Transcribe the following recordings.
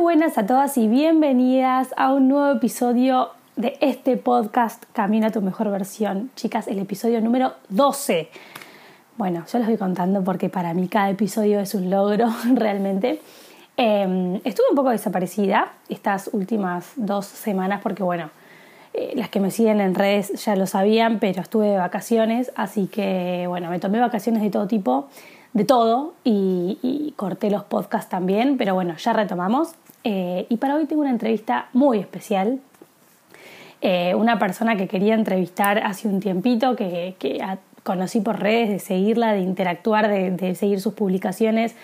Buenas a todas y bienvenidas a un nuevo episodio de este podcast Camina a tu mejor versión. Chicas, el episodio número 12. Bueno, yo les voy contando porque para mí cada episodio es un logro realmente. Em, estuve un poco desaparecida estas últimas dos semanas porque, bueno, eh, las que me siguen en redes ya lo sabían, pero estuve de vacaciones, así que, bueno, me tomé vacaciones de todo tipo de todo y, corté los podcasts también, pero bueno, ya retomamos. Eh, y para hoy tengo una entrevista muy especial. Eh, una persona que quería entrevistar hace un tiempito, que, conocí por redes, de seguirla, de interactuar, de, seguir sus publicaciones,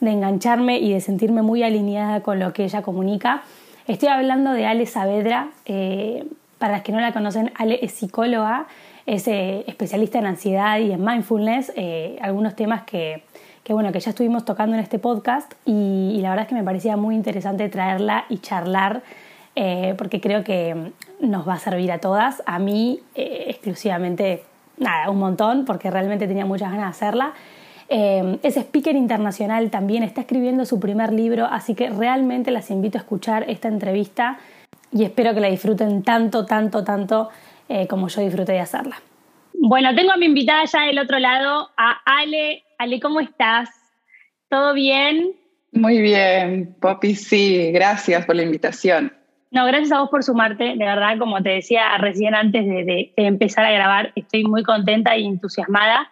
de engancharme y de sentirme muy alineada con lo que ella comunica. Estoy hablando de Ale Saavedra. Eh, para las que no la conocen, Ale es psicóloga es especialista en ansiedad y en mindfulness, algunos temas que, bueno, que ya estuvimos tocando en este podcast y, la verdad es que me parecía muy interesante traerla y charlar eh, porque creo que nos va a servir a todas, a mí exclusivamente, nada, un montón, porque realmente tenía muchas ganas de hacerla. es speaker internacional también, está escribiendo su primer libro, así que realmente las invito a escuchar esta entrevista y espero que la disfruten tanto, tanto, tanto eh, como yo disfruté de hacerla. Bueno, tengo a mi invitada ya del otro lado, a Ale. Ale, ¿cómo estás? ¿Todo bien? Muy bien, Poppy, sí, gracias por la invitación. No, gracias a vos por sumarte, de verdad, como te decía recién antes de, empezar a grabar, estoy muy contenta y entusiasmada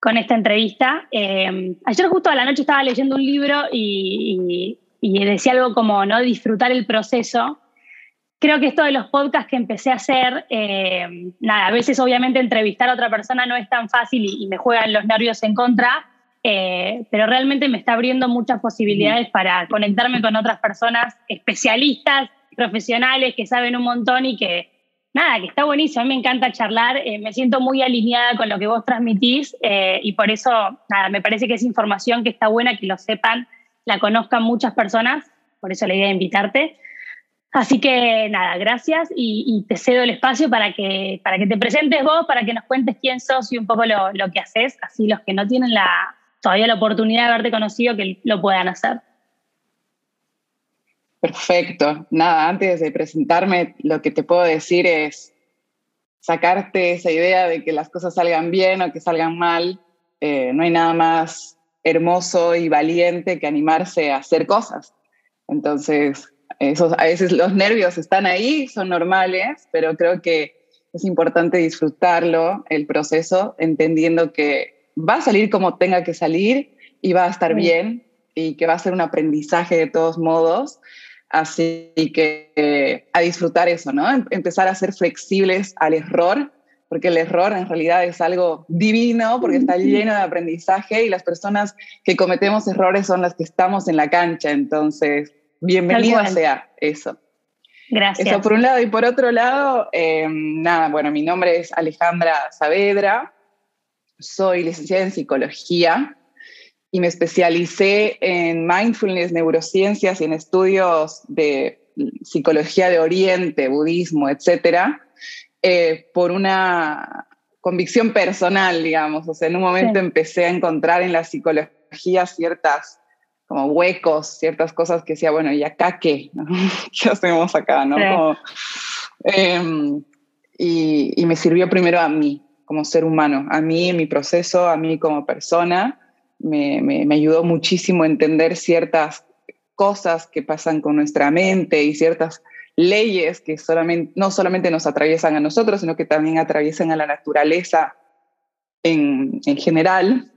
con esta entrevista. Eh, ayer justo a la noche estaba leyendo un libro y, y, decía algo como, ¿no? Disfrutar el proceso creo que esto de los podcasts que empecé a hacer, eh, nada, a veces obviamente entrevistar a otra persona no es tan fácil y, me juegan los nervios en contra, eh, pero realmente me está abriendo muchas posibilidades para conectarme con otras personas especialistas, profesionales que saben un montón y que, nada, que está buenísimo. A mí me encanta charlar, eh, me siento muy alineada con lo que vos transmitís y por eso, nada, me parece que es información que está buena que lo sepan, la conozcan muchas personas, por eso la idea de invitarte. Así que nada, gracias y, te cedo el espacio para que, para que te presentes vos, para que nos cuentes quién sos y un poco lo, lo que haces, así los que no tienen la, todavía la oportunidad de haberte conocido que lo puedan hacer. Perfecto. Nada, antes de presentarme, lo que te puedo decir es sacarte esa idea de que las cosas salgan bien o que salgan mal. Eh, no hay nada más hermoso y valiente que animarse a hacer cosas. Entonces, a veces los nervios están ahí, son normales, pero creo que es importante disfrutarlo, el proceso, entendiendo que va a salir como tenga que salir y va a estar bien y que va a ser un aprendizaje de todos modos. Así que eh, a disfrutar eso, ¿no? Em, empezar a ser flexibles al error, porque el error en realidad es algo divino, porque está lleno de aprendizaje y las personas que cometemos errores son las que estamos en la cancha. Entonces, bienvenida sea eso. Gracias. Eso por un lado. Y por otro lado, em, nada, bueno, mi nombre es Alejandra Saavedra, soy licenciada en psicología y me especialicé en mindfulness, neurociencias y en estudios de psicología de Oriente, budismo, etcétera, eh, por una convicción personal, digamos. O sea, en un momento empecé a encontrar en la psicología ciertas como huecos, ciertas cosas que decía, bueno, ¿y acá qué? ¿Qué hacemos acá? ¿no? Em, y, me sirvió primero a mí, como ser humano, a mí en mi proceso, a mí como persona. Me, me, ayudó muchísimo a entender ciertas cosas que pasan con nuestra mente y ciertas leyes que solamente, no solamente nos atraviesan a nosotros, sino que también atraviesan a la naturaleza en, en general.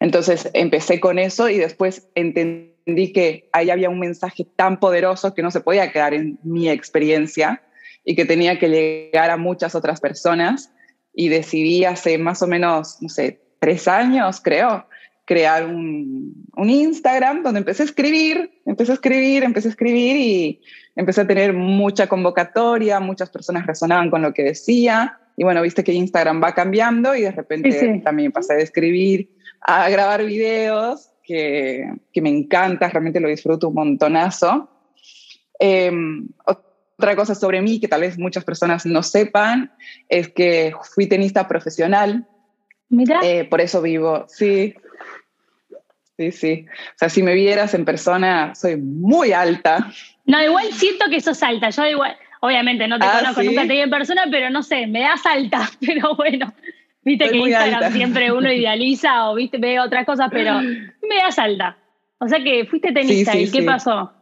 Entonces empecé con eso y después entendí que ahí había un mensaje tan poderoso que no se podía quedar en mi experiencia y que tenía que llegar a muchas otras personas y decidí hace más o menos, no sé, tres años creo, crear un, un, Instagram donde empecé a escribir, empecé a escribir, empecé a escribir y empecé a tener mucha convocatoria, muchas personas resonaban con lo que decía. Y bueno, viste que Instagram va cambiando y de repente también pasé de escribir a grabar videos, que, que, me encanta, realmente lo disfruto un montonazo. Em, otra cosa sobre mí que tal vez muchas personas no sepan es que fui tenista profesional. Mira. Eh, por eso vivo, sí. Sí, sí. O sea, si me vieras en persona, soy muy alta. No, igual siento que sos alta. Yo igual, obviamente no te ah, conozco, nunca te vi en persona, pero no sé, me das alta. Pero bueno, viste que Instagram siempre uno idealiza o viste, ve otras cosas, pero me das alta. O sea que fuiste tenista y ¿qué pasó?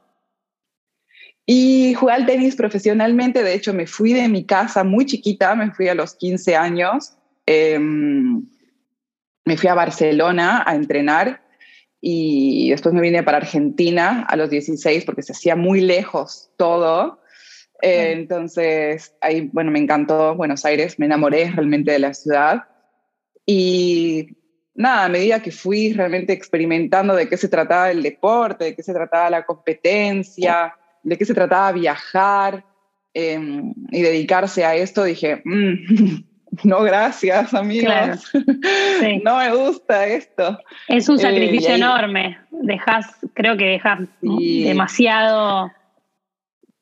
Y jugué al tenis profesionalmente, de hecho me fui de mi casa muy chiquita, me fui a los 15 años, em, me fui a Barcelona a entrenar y después me vine para Argentina a los 16 porque se hacía muy lejos todo. Eh, entonces, ahí, bueno, me encantó Buenos Aires, me enamoré realmente de la ciudad. Y nada, a medida que fui realmente experimentando de qué se trataba el deporte, de qué se trataba la competencia, de qué se trataba viajar em, y dedicarse a esto, dije, mm, no gracias amigos, no me gusta esto. Es un eh, sacrificio enorme, dejas, creo que dejas demasiado...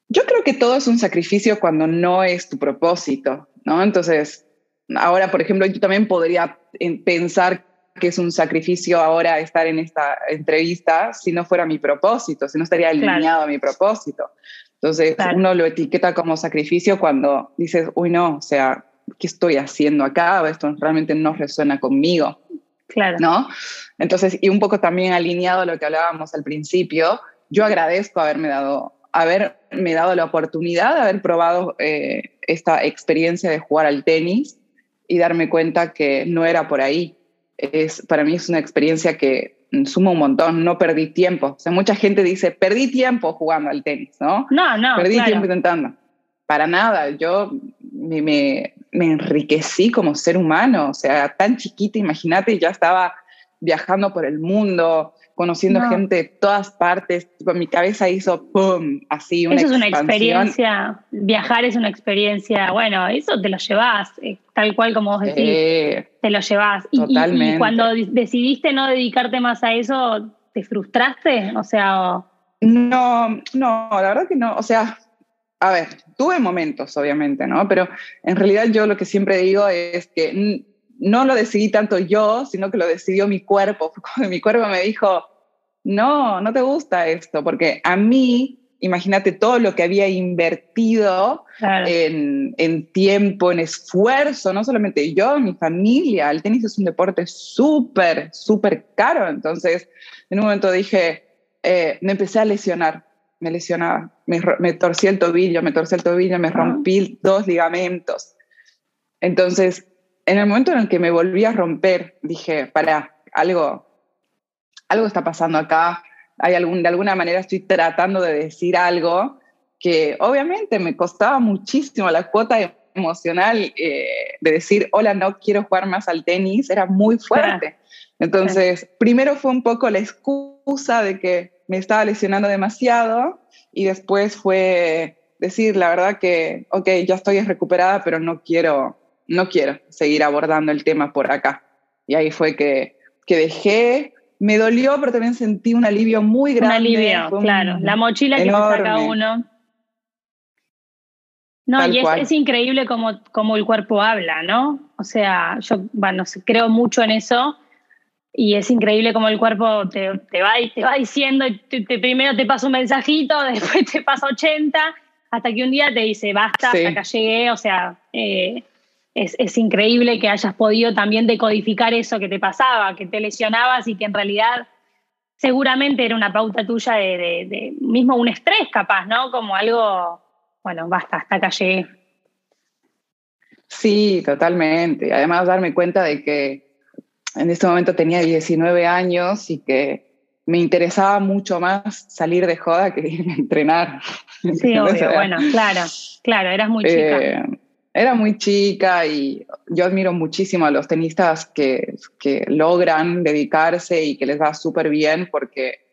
Yo creo que todo es un sacrificio cuando no es tu propósito, ¿no? Entonces, ahora, por ejemplo, yo también podría pensar que es un sacrificio ahora estar en esta entrevista si no fuera mi propósito, si no estaría alineado a mi propósito. Entonces uno lo etiqueta como sacrificio cuando dices, uy, no, o sea, ¿qué estoy haciendo acá? Esto realmente no resuena conmigo. Claro. ¿No? Entonces, y un poco también alineado a lo que hablábamos al principio, yo agradezco haberme dado, haberme dado la oportunidad de haber probado eh, esta experiencia de jugar al tenis y darme cuenta que no era por ahí, es, para mí es una experiencia que suma un montón, no perdí tiempo. O sea, mucha gente dice, perdí tiempo jugando al tenis, ¿no? No, no. Perdí tiempo intentando. Para nada, yo me, me, me, enriquecí como ser humano, o sea, tan chiquita, imagínate, ya estaba viajando por el mundo, conociendo gente de todas partes, mi cabeza hizo ¡pum! Así una Eso es una experiencia, viajar es una experiencia, bueno, eso te lo llevas, eh, tal cual como vos decís, te lo llevas. Y, y, cuando decidiste no dedicarte más a eso, ¿te frustraste? O sea... No, no, la verdad que no, o sea, a ver, tuve momentos, obviamente, ¿no? Pero en realidad yo lo que siempre digo es que no lo decidí tanto yo, sino que lo decidió mi cuerpo. mi cuerpo me dijo, no, no te gusta esto, porque a mí, imagínate todo lo que había invertido en, en, tiempo, en esfuerzo, no solamente yo, mi familia, el tenis es un deporte súper, súper caro. Entonces, en un momento dije, eh, me empecé a lesionar, me lesionaba, me, me torcí el tobillo, me torcí el tobillo, me rompí dos ligamentos. Entonces, en el momento en el que me volví a romper, dije, para, algo, algo está pasando acá, hay algún, de alguna manera estoy tratando de decir algo que obviamente me costaba muchísimo la cuota emocional eh, de decir, hola, no quiero jugar más al tenis, era muy fuerte. Entonces, primero fue un poco la excusa de que me estaba lesionando demasiado y después fue decir, la verdad que, ok, ya estoy recuperada, pero no quiero no quiero seguir abordando el tema por acá. Y ahí fue que, que dejé, me dolió, pero también sentí un alivio muy grande. Un alivio, claro. La mochila que se saca uno. No, y es, increíble como, como el cuerpo habla, ¿no? O sea, yo bueno, creo mucho en eso y es increíble como el cuerpo te, te, va, te va diciendo, te, primero te pasa un mensajito, después te pasa 80, hasta que un día te dice, basta, hasta acá llegué, o sea, eh, es, increíble que hayas podido también decodificar eso que te pasaba, que te lesionabas y que en realidad seguramente era una pauta tuya de, mismo un estrés capaz, ¿no? Como algo, bueno, basta, hasta acá llegué. Sí, totalmente. Además, darme cuenta de que en este momento tenía 19 años y que me interesaba mucho más salir de joda que a entrenar. Sí, obvio, bueno, claro, claro, eras muy chica. Eh, era muy chica y yo admiro muchísimo a los tenistas que, que logran dedicarse y que les va súper bien porque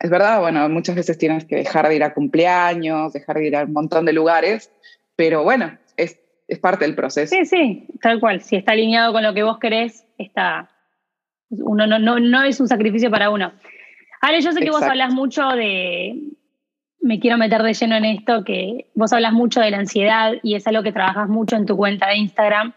es verdad, bueno, muchas veces tienes que dejar de ir a cumpleaños, dejar de ir a un montón de lugares, pero bueno, es, es parte del proceso. Sí, sí, tal cual. Si está alineado con lo que vos querés, está, uno no, no, no es un sacrificio para uno. Ale, yo sé que vos hablas mucho de, me quiero meter de lleno en esto, que vos hablas mucho de la ansiedad y es algo que trabajas mucho en tu cuenta de Instagram.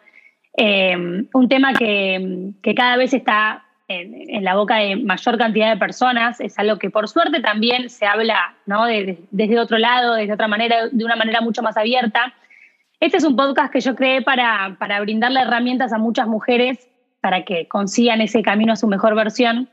Eh, un tema que, que, cada vez está en, en, la boca de mayor cantidad de personas, es algo que por suerte también se habla ¿no? de, desde otro lado, desde otra manera, de una manera mucho más abierta. Este es un podcast que yo creé para, para brindarle herramientas a muchas mujeres para que consigan ese camino a su mejor versión.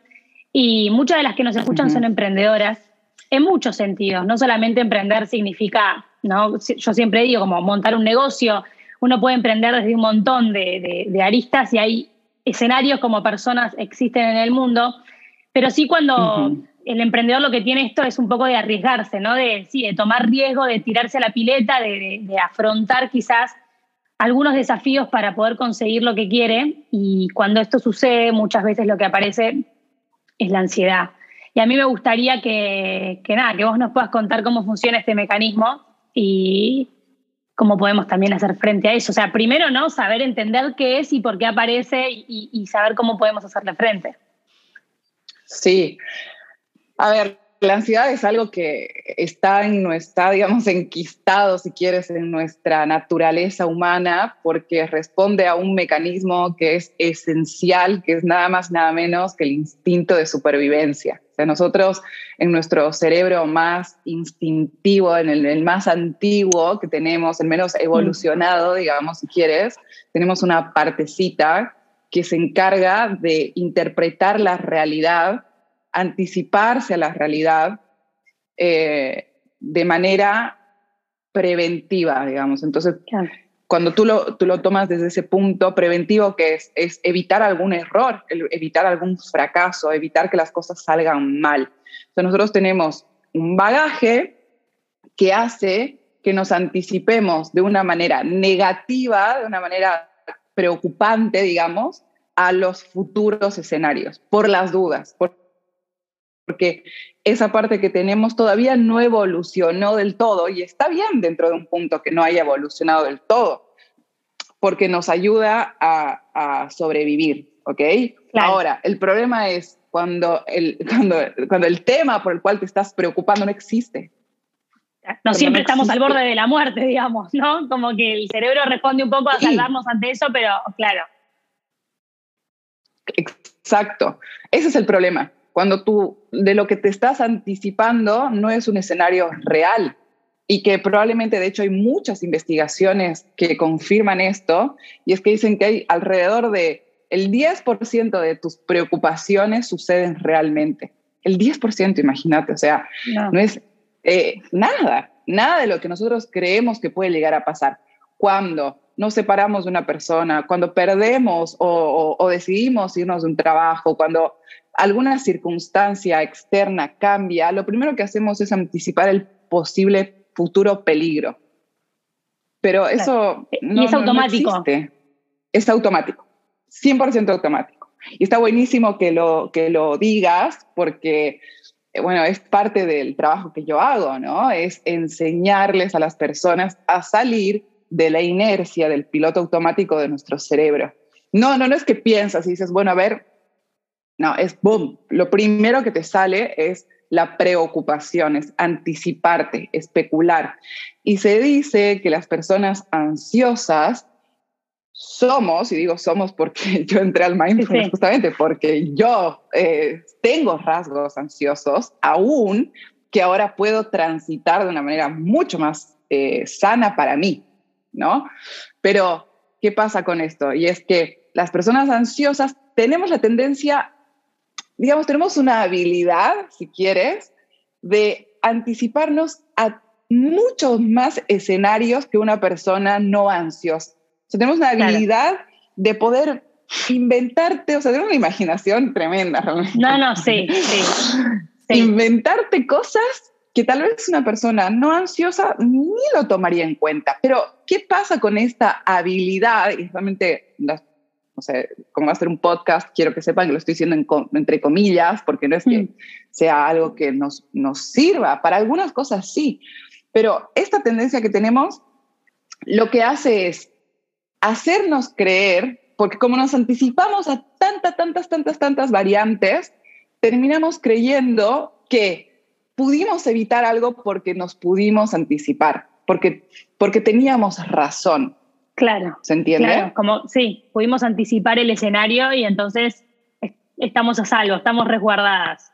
Y muchas de las que nos escuchan uh -huh. son emprendedoras en muchos sentidos. No solamente emprender significa, ¿no? yo siempre digo, como montar un negocio, uno puede emprender desde un montón de, de, de aristas y hay escenarios como personas existen en el mundo, pero sí cuando uh -huh. el emprendedor lo que tiene esto es un poco de arriesgarse, ¿no? De, sí, de tomar riesgo, de tirarse a la pileta, de, de afrontar quizás algunos desafíos para poder conseguir lo que quiere y cuando esto sucede muchas veces lo que aparece es la ansiedad. Y a mí me gustaría que, que nada, que vos nos puedas contar cómo funciona este mecanismo y cómo podemos también hacer frente a eso. O sea, primero, ¿no? Saber entender qué es y por qué aparece y, saber cómo podemos hacerle frente. Sí. A ver, la ansiedad es algo que está en nuestra, digamos, enquistado, si quieres, en nuestra naturaleza humana, porque responde a un mecanismo que es esencial, que es nada más, nada menos que el instinto de supervivencia. Sea, nosotros en nuestro cerebro más instintivo, en el, más antiguo que tenemos, el menos evolucionado, digamos, si quieres, tenemos una partecita que se encarga de interpretar la realidad anticiparse a la realidad eh, de manera preventiva, digamos. Entonces. Cuando tú lo, tú lo tomas desde ese punto preventivo, que es, es evitar algún error, evitar algún fracaso, evitar que las cosas salgan mal. Entonces, nosotros tenemos un bagaje que hace que nos anticipemos de una manera negativa, de una manera preocupante, digamos, a los futuros escenarios, por las dudas, por porque esa parte que tenemos todavía no evolucionó del todo y está bien dentro de un punto que no haya evolucionado del todo, porque nos ayuda a, a sobrevivir, ¿ok? Claro. Ahora, el problema es cuando el, cuando, cuando el tema por el cual te estás preocupando no existe. No siempre no estamos al borde de la muerte, digamos, ¿no? Como que el cerebro responde un poco a salvarnos sí. ante eso, pero claro. Exacto. Ese es el problema cuando tú de lo que te estás anticipando no es un escenario real y que probablemente de hecho hay muchas investigaciones que confirman esto y es que dicen que hay alrededor de el 10% de tus preocupaciones suceden realmente. El 10%, imagínate, o sea, no, no es eh, nada, nada de lo que nosotros creemos que puede llegar a pasar. Cuando nos separamos de una persona, cuando perdemos o, o, o decidimos irnos de un trabajo, cuando alguna circunstancia externa cambia, lo primero que hacemos es anticipar el posible futuro peligro. Pero claro. eso no, y es automático. No existe. Es automático, 100% automático. Y está buenísimo que lo, que lo digas porque, eh, bueno, es parte del trabajo que yo hago, ¿no? Es enseñarles a las personas a salir de la inercia del piloto automático de nuestro cerebro. No, no, no es que piensas y dices, bueno, a ver, no, es boom. Lo primero que te sale es la preocupación, es anticiparte, especular. Y se dice que las personas ansiosas somos, y digo somos porque yo entré al mindfulness sí. justamente porque yo eh, tengo rasgos ansiosos, aún que ahora puedo transitar de una manera mucho más eh, sana para mí, ¿no? Pero, ¿qué pasa con esto? Y es que las personas ansiosas tenemos la tendencia digamos, tenemos una habilidad, si quieres, de anticiparnos a muchos más escenarios que una persona no ansiosa. O sea, tenemos una habilidad claro. de poder inventarte, o sea, tener una imaginación tremenda realmente. No, no, sí, sí, sí. Inventarte cosas que tal vez una persona no ansiosa ni lo tomaría en cuenta. Pero, ¿qué pasa con esta habilidad? Y realmente, no sé, como va a ser un podcast, quiero que sepan que lo estoy diciendo entre comillas, porque no es que mm. sea algo que nos, nos sirva. Para algunas cosas sí, pero esta tendencia que tenemos lo que hace es hacernos creer, porque como nos anticipamos a tantas, tantas, tantas, tantas variantes, terminamos creyendo que pudimos evitar algo porque nos pudimos anticipar, porque, porque teníamos razón. Claro. ¿Se entiende? Claro, como sí, pudimos anticipar el escenario y entonces estamos a salvo, estamos resguardadas.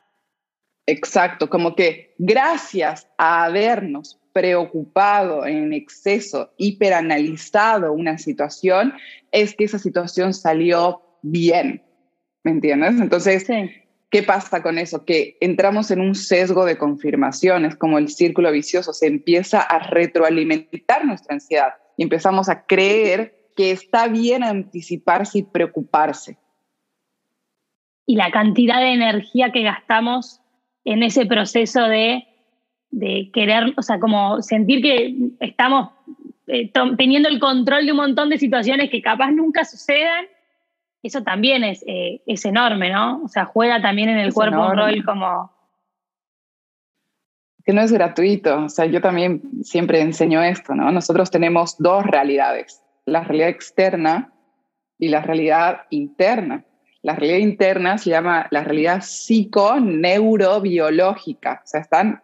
Exacto, como que gracias a habernos preocupado en exceso, hiperanalizado una situación, es que esa situación salió bien. ¿Me entiendes? Entonces, ¿qué pasa con eso? Que entramos en un sesgo de confirmaciones, como el círculo vicioso, se empieza a retroalimentar nuestra ansiedad y empezamos a creer que está bien anticiparse y preocuparse. Y la cantidad de energía que gastamos en ese proceso de de querer, o sea, como sentir que estamos eh, teniendo el control de un montón de situaciones que capaz nunca sucedan, eso también es, eh, es enorme, ¿no? O sea, juega también en el cuerpo un rol como... Que no es gratuito, o sea, yo también siempre enseño esto, ¿no? Nosotros tenemos dos realidades, la realidad externa y la realidad interna. La realidad interna se llama la realidad psico-neurobiológica, o sea, están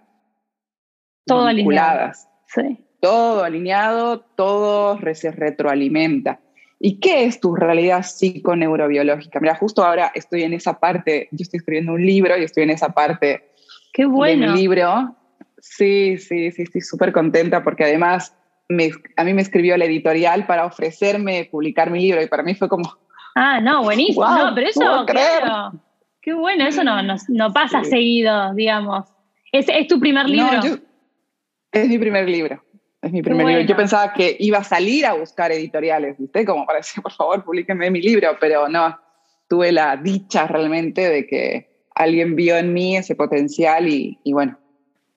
todo Alineado. Sí. Todo alineado, todo se retroalimenta. ¿Y qué es tu realidad psiconeurobiológica? Mira, justo ahora estoy en esa parte, yo estoy escribiendo un libro y estoy en esa parte qué bueno. libro. Sí, sí, sí, estoy súper contenta porque además me, a mí me escribió la editorial para ofrecerme publicar mi libro y para mí fue como... Ah, no, buenísimo. no, pero eso, claro. Qué bueno, eso no, no, pasa seguido, digamos. ¿Es, es tu primer libro? Es mi primer libro. Es mi primer libro. Yo pensaba que iba a salir a buscar editoriales, ¿viste? Como para decir, por favor, publíquenme mi libro, pero no. Tuve la dicha realmente de que alguien vio en mí ese potencial y, bueno,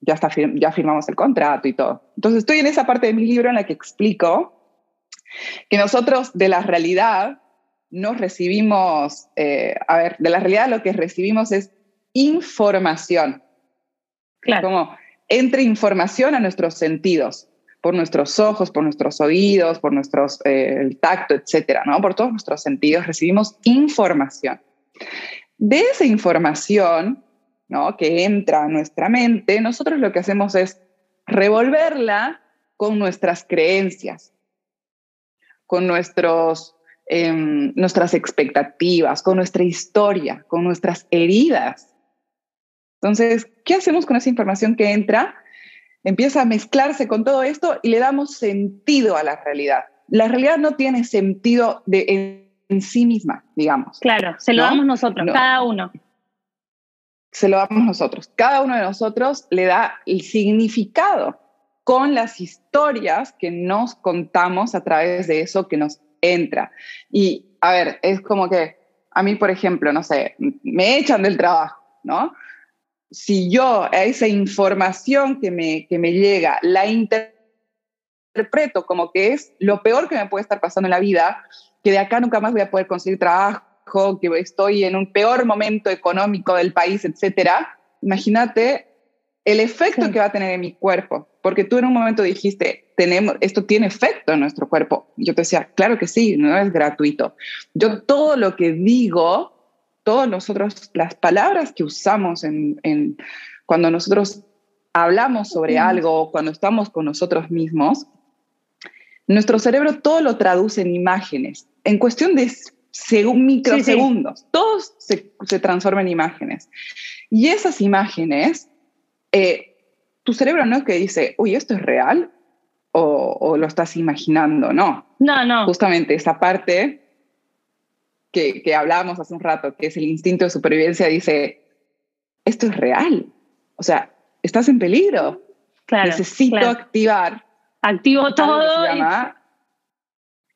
ya, está, ya firmamos el contrato y todo. Entonces estoy en esa parte de mi libro en la que explico que nosotros de la realidad nos recibimos, eh, a ver, de la realidad lo que recibimos es información. Claro. Como entre información a nuestros sentidos, por nuestros ojos, por nuestros oídos, por nuestros, eh, el tacto, etcétera, ¿no? Por todos nuestros sentidos recibimos información. De esa información, ¿no? Que entra a nuestra mente, nosotros lo que hacemos es revolverla con nuestras creencias, con nuestros, em, nuestras expectativas, con nuestra historia, con nuestras heridas. Entonces, ¿qué hacemos con esa información que entra? Empieza a mezclarse con todo esto y le damos sentido a la realidad. La realidad no tiene sentido de, en, sí misma, digamos. Claro, se lo damos nosotros, cada uno. Se lo damos nosotros. Cada uno de nosotros le da el significado con las historias que nos contamos a través de eso que nos entra. Y, a ver, es como que a mí, por ejemplo, no sé, me echan del trabajo, ¿no? si yo a esa información que me, que me llega la interpreto como que es lo peor que me puede estar pasando en la vida, que de acá nunca más voy a poder conseguir trabajo, que estoy en un peor momento económico del país, etcétera, imagínate el efecto que va a tener en mi cuerpo, porque tú en un momento dijiste, tenemos, esto tiene efecto en nuestro cuerpo. Yo te decía, claro que sí, no es gratuito. Yo todo lo que digo todos nosotros, las palabras que usamos en, cuando nosotros hablamos sobre algo, cuando estamos con nosotros mismos, nuestro cerebro todo lo traduce en imágenes, en cuestión de microsegundos, todo se, se, transforma en imágenes. Y esas imágenes, eh, tu cerebro no es que dice, uy, esto es real, o, o, lo estás imaginando, no. No, no. Justamente esa parte que, que hablábamos hace un rato, que es el instinto de supervivencia, dice, esto es real. O sea, estás en peligro. Necesito activar. Activo todo.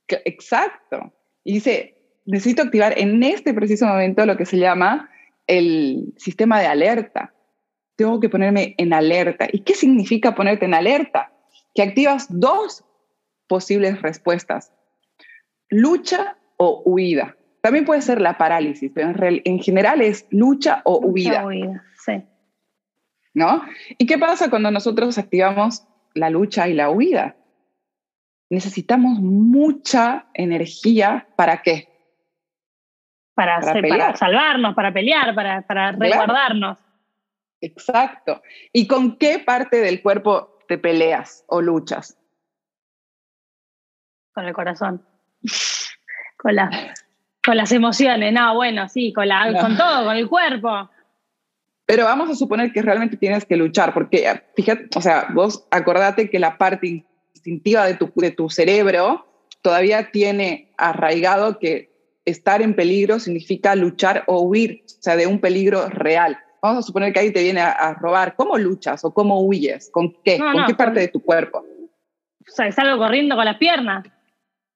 exacto. Y dice, necesito activar en este preciso momento lo que se llama el sistema de alerta. tengo que ponerme en alerta. ¿Y qué significa ponerte en alerta? Que activas dos posibles respuestas, lucha o huida. También puede ser la parálisis, pero en, general es lucha o huida. huida. Sí. ¿No? ¿Y qué pasa cuando nosotros activamos la lucha y la huida? Necesitamos mucha energía para qué? Para, salvarnos, para pelear, para, para resguardarnos. Exacto. ¿Y con qué parte del cuerpo te peleas o luchas? Con el corazón. con, con las emociones. No, bueno, sí, con, la, con todo, con el cuerpo. Pero vamos a suponer que realmente tienes que luchar, porque fíjate, o sea, vos acordate que la parte instintiva de tu, de tu cerebro todavía tiene arraigado que estar en peligro significa luchar o huir, o sea, de un peligro real. Vamos a suponer que alguien te viene a, robar. ¿Cómo luchas o cómo huyes? ¿Con qué? ¿Con qué parte de tu cuerpo? O sea, salgo corriendo con las piernas.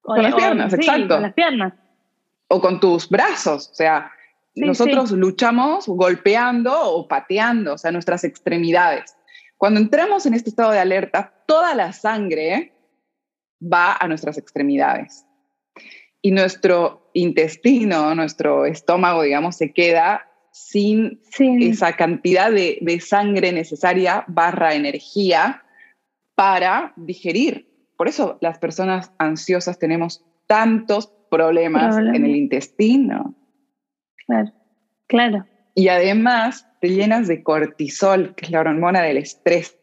con las piernas, exacto. Con las piernas. O con tus brazos. O sea, nosotros luchamos golpeando o pateando, o sea, nuestras extremidades. Cuando entramos en este estado de alerta, toda la sangre va a nuestras extremidades. Y nuestro intestino, nuestro estómago, digamos, se queda sin esa cantidad de, sangre necesaria barra energía para digerir. Por eso las personas ansiosas tenemos tantos problemas en el intestino. Claro, claro. Y además te llenas de cortisol, que es la hormona del estrés,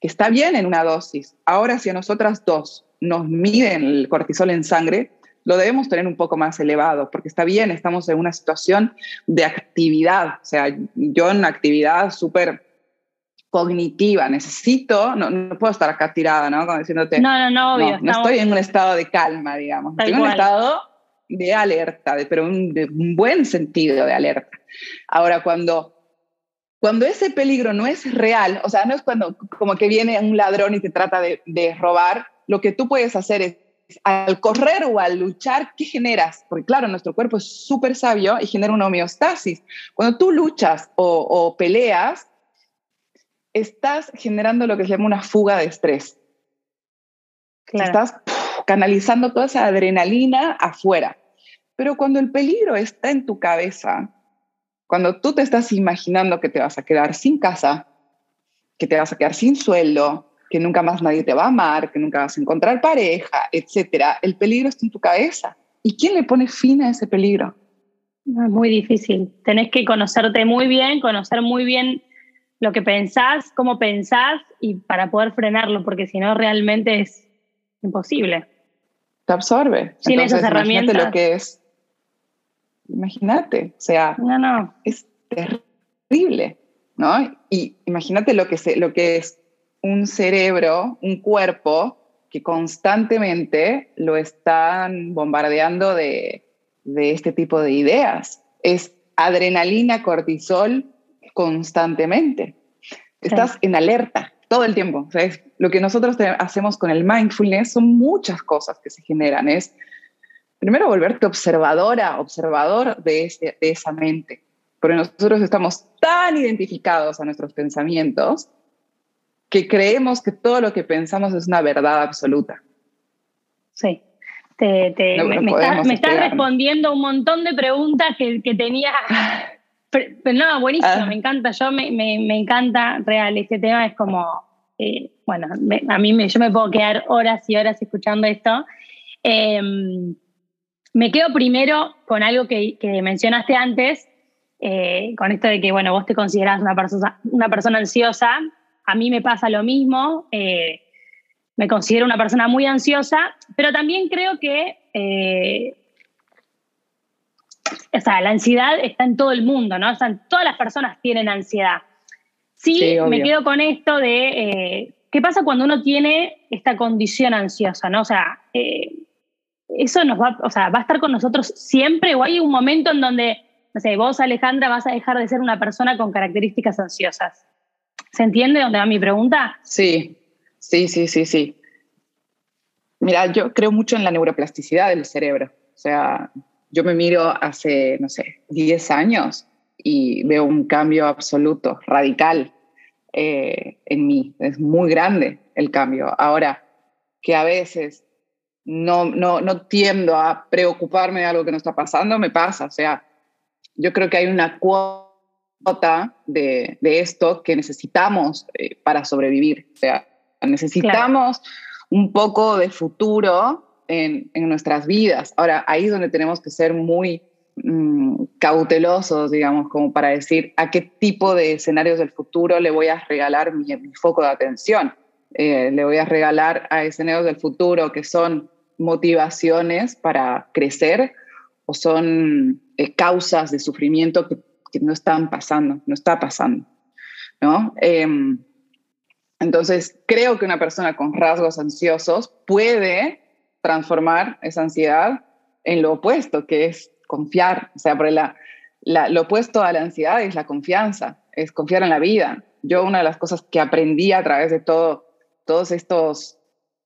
que está bien en una dosis. Ahora, si a nosotras dos nos miden el cortisol en sangre, lo debemos tener un poco más elevado, porque está bien, estamos en una situación de actividad, o sea, yo en una actividad súper cognitiva, necesito, no, no, puedo estar acá tirada, ¿no? Como diciéndote, no, no, no, obvio, no, estoy en un estado de calma, digamos, estoy en un estado de alerta, de, pero un, de un buen sentido de alerta. Ahora, cuando cuando ese peligro no es real, o sea, no es cuando como que viene un ladrón y te trata de, de robar, lo que tú puedes hacer es al correr o al luchar, ¿qué generas? Porque claro, nuestro cuerpo es súper sabio y genera una homeostasis. Cuando tú luchas o, peleas, estás generando lo que se llama una fuga de estrés. Estás canalizando toda esa adrenalina afuera. Pero cuando el peligro está en tu cabeza, cuando tú te estás imaginando que te vas a quedar sin casa, que te vas a quedar sin sueldo, que nunca más nadie te va a amar, que nunca vas a encontrar pareja, etcétera. El peligro está en tu cabeza. ¿Y quién le pone fin a ese peligro? Es muy difícil. Tenés que conocerte muy bien, conocer muy bien lo que pensás, cómo pensás y para poder frenarlo, porque si no realmente es imposible. Te absorbe. Sin esas herramientas. Imagínate lo que es. Imagínate, o sea, no, no. es terrible, ¿no? Y imagínate lo que, se, lo que es un cerebro, un cuerpo que constantemente lo están bombardeando de, este tipo de ideas. Es adrenalina, cortisol constantemente. Estás en alerta todo el tiempo. lo que nosotros hacemos con el mindfulness son muchas cosas que se generan. Es primero volverte observadora, observador de, de esa mente. Porque nosotros estamos tan identificados a nuestros pensamientos que creemos que todo lo que pensamos es una verdad absoluta. Sí. Te, me, estás respondiendo un montón de preguntas que, que tenía. Pero, no, buenísimo, ah. me encanta. Yo me, me, encanta real. Este tema es como. Eh, bueno, a mí me, yo me puedo quedar horas y horas escuchando esto. Em, me quedo primero con algo que, que mencionaste antes, eh, con esto de que, bueno, vos te considerás una persona, una persona ansiosa a mí me pasa lo mismo, eh, me considero una persona muy ansiosa, pero también creo que eh, o sea, la ansiedad está en todo el mundo, ¿no? O sea, todas las personas tienen ansiedad. Sí, me quedo con esto de eh, qué pasa cuando uno tiene esta condición ansiosa, ¿no? O sea, eso nos va, o sea, va a estar con nosotros siempre o hay un momento en donde, no sé, vos, Alejandra, vas a dejar de ser una persona con características ansiosas. ¿Se entiende dónde va mi pregunta? Sí, sí, sí, sí, sí. Mira, yo creo mucho en la neuroplasticidad del cerebro. O sea, yo me miro hace, no sé, 10 años y veo un cambio absoluto, radical eh, en mí. Es muy grande el cambio. Ahora, que a veces no, no, no tiendo a preocuparme de algo que no está pasando, me pasa. O sea, yo creo que hay una cuota de, de esto que necesitamos eh, para sobrevivir. O sea, necesitamos un poco de futuro en, en, nuestras vidas. Ahora, ahí es donde tenemos que ser muy mm, cautelosos, digamos, como para decir a qué tipo de escenarios del futuro le voy a regalar mi, mi foco de atención. Eh, le voy a regalar a escenarios del futuro que son motivaciones para crecer o son eh, causas de sufrimiento que, que, no están pasando, no está pasando, ¿no? Eh, entonces, creo que una persona con rasgos ansiosos puede transformar esa ansiedad en lo opuesto, que es confiar. O sea, por la, la, lo opuesto a la ansiedad es la confianza, es confiar en la vida. Yo una de las cosas que aprendí a través de todo, todos estos,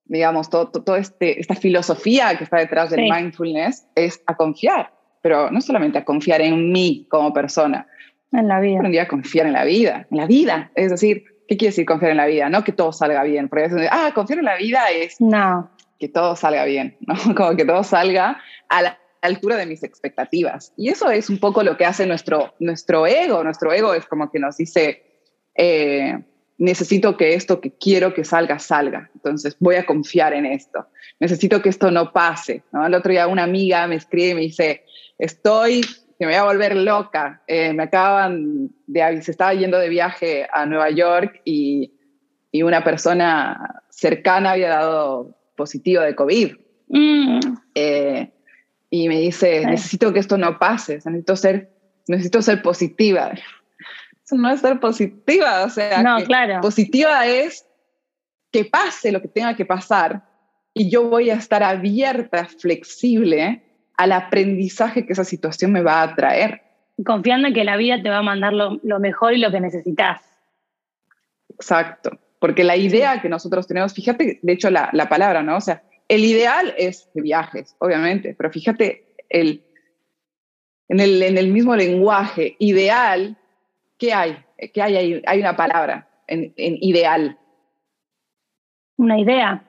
digamos, todo, todo este, esta filosofía que está detrás del sí. mindfulness es a confiar, pero no solamente a confiar en mí como persona. En la vida. Aprendí a confiar en la vida, en la vida. Es decir, ¿Qué quiere decir confiar en la vida? No que todo salga bien, porque veces, ah, confiar en la vida es no. que todo salga bien, ¿no? Como que todo salga a la altura de mis expectativas. Y eso es un poco lo que hace nuestro, nuestro ego. Nuestro ego es como que nos dice, eh, necesito que esto que quiero que salga, salga. Entonces voy a confiar en esto. Necesito que esto no pase. ¿no? El otro día una amiga me escribe y me dice, estoy que me voy a volver loca. Eh, me acaban de se estaba yendo de viaje a Nueva York y, y una persona cercana había dado positivo de COVID. Mm. Eh, y me dice, sí. necesito que esto no pase, necesito ser, necesito ser positiva. Eso no es ser positiva, o sea, no, claro. positiva es que pase lo que tenga que pasar y yo voy a estar abierta, flexible al aprendizaje que esa situación me va a traer. Confiando en que la vida te va a mandar lo, lo mejor y lo que necesitas. Exacto, porque la idea que nosotros tenemos, fíjate, de hecho, la, la palabra, ¿no? O sea, el ideal es de viajes, obviamente, pero fíjate, el, en, el, en el mismo lenguaje, ideal, ¿qué hay? ¿Qué hay ahí? Hay una palabra en, en ideal. Una idea.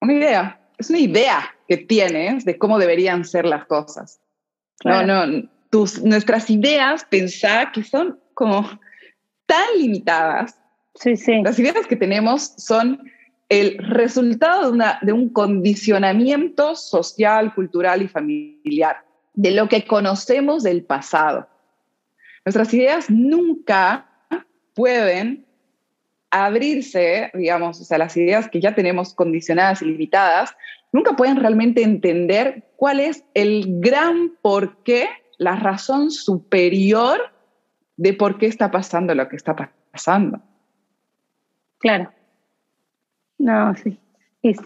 Una idea, es una idea que tienes de cómo deberían ser las cosas. Claro. No, no, tus, nuestras ideas, pensar que son como tan limitadas. Sí, sí. Las ideas que tenemos son el resultado de, una, de un condicionamiento social, cultural y familiar, de lo que conocemos del pasado. Nuestras ideas nunca pueden abrirse, digamos, o sea, las ideas que ya tenemos condicionadas y limitadas, nunca pueden realmente entender cuál es el gran porqué, la razón superior de por qué está pasando lo que está pasando. Claro. No, sí. Es,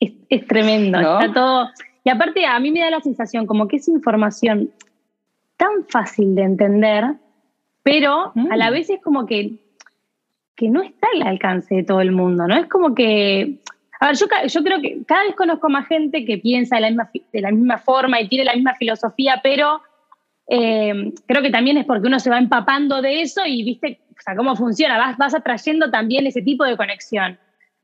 es, es tremendo. ¿No? Está todo. Y aparte, a mí me da la sensación como que es información tan fácil de entender, pero mm. a la vez es como que, que no está al alcance de todo el mundo, ¿no? Es como que a ver, yo, yo, creo que cada vez conozco más gente que piensa de la misma, de la misma forma y tiene la misma filosofía, pero eh, creo que también es porque uno se va empapando de eso y viste, o sea, cómo funciona, vas, vas atrayendo también ese tipo de conexión.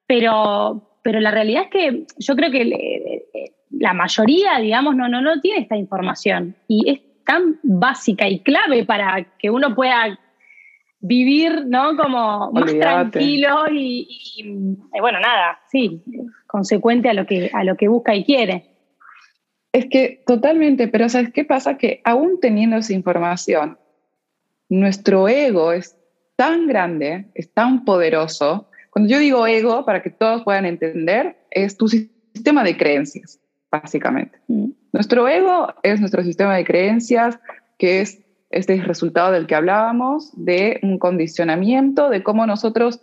Pero, pero la realidad es que yo creo que le, la mayoría, digamos, no, no, no tiene esta información y es tan básica y clave para que uno pueda vivir, ¿no? Como Olvídate. más tranquilo y, y, y, bueno, nada, sí, consecuente a lo, que, a lo que busca y quiere. Es que totalmente, pero ¿sabes qué pasa? Que aún teniendo esa información, nuestro ego es tan grande, es tan poderoso. Cuando yo digo ego, para que todos puedan entender, es tu sistema de creencias, básicamente. Mm. Nuestro ego es nuestro sistema de creencias, que es este resultado del que hablábamos, de un condicionamiento, de cómo nosotros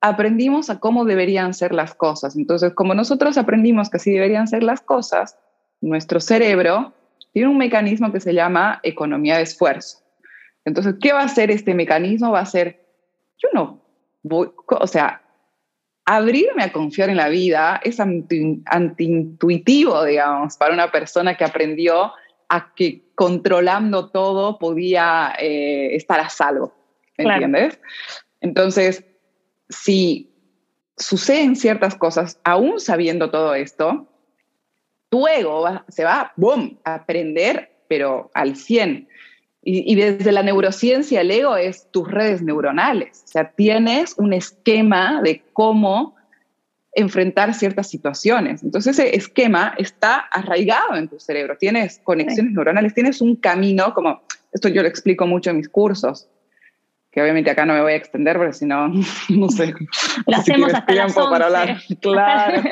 aprendimos a cómo deberían ser las cosas. Entonces, como nosotros aprendimos que así deberían ser las cosas, nuestro cerebro tiene un mecanismo que se llama economía de esfuerzo. Entonces, ¿qué va a hacer este mecanismo? Va a ser, yo no voy, o sea, abrirme a confiar en la vida es anti, antiintuitivo, digamos, para una persona que aprendió a que controlando todo podía eh, estar a salvo, ¿me entiendes? Entonces, si suceden ciertas cosas, aún sabiendo todo esto, tu ego se va, boom, a aprender, pero al 100. Y, y, desde la neurociencia, el ego es tus redes neuronales. O sea, tienes un esquema de cómo enfrentar ciertas situaciones. Entonces ese esquema está arraigado en tu cerebro, tienes conexiones neuronales, tienes un camino, como esto yo lo explico mucho en mis cursos, que obviamente acá no me voy a extender porque si no, no sé. Lo hacemos hasta tiempo para hablar. Claro.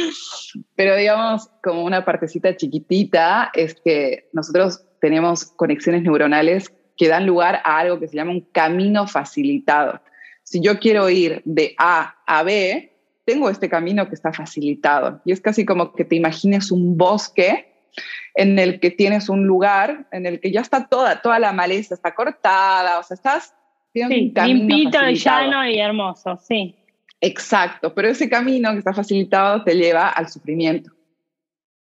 Pero digamos, como una partecita chiquitita, es que nosotros tenemos conexiones neuronales que dan lugar a algo que se llama un camino facilitado. Si yo quiero ir de A a B, tengo este camino que está facilitado. Y es casi como que te imagines un bosque en el que tienes un lugar en el que ya está toda, toda la maleza está cortada, o sea, estás... Sí, limpito, y llano y hermoso, sí. Exacto, pero ese camino que está facilitado te lleva al sufrimiento,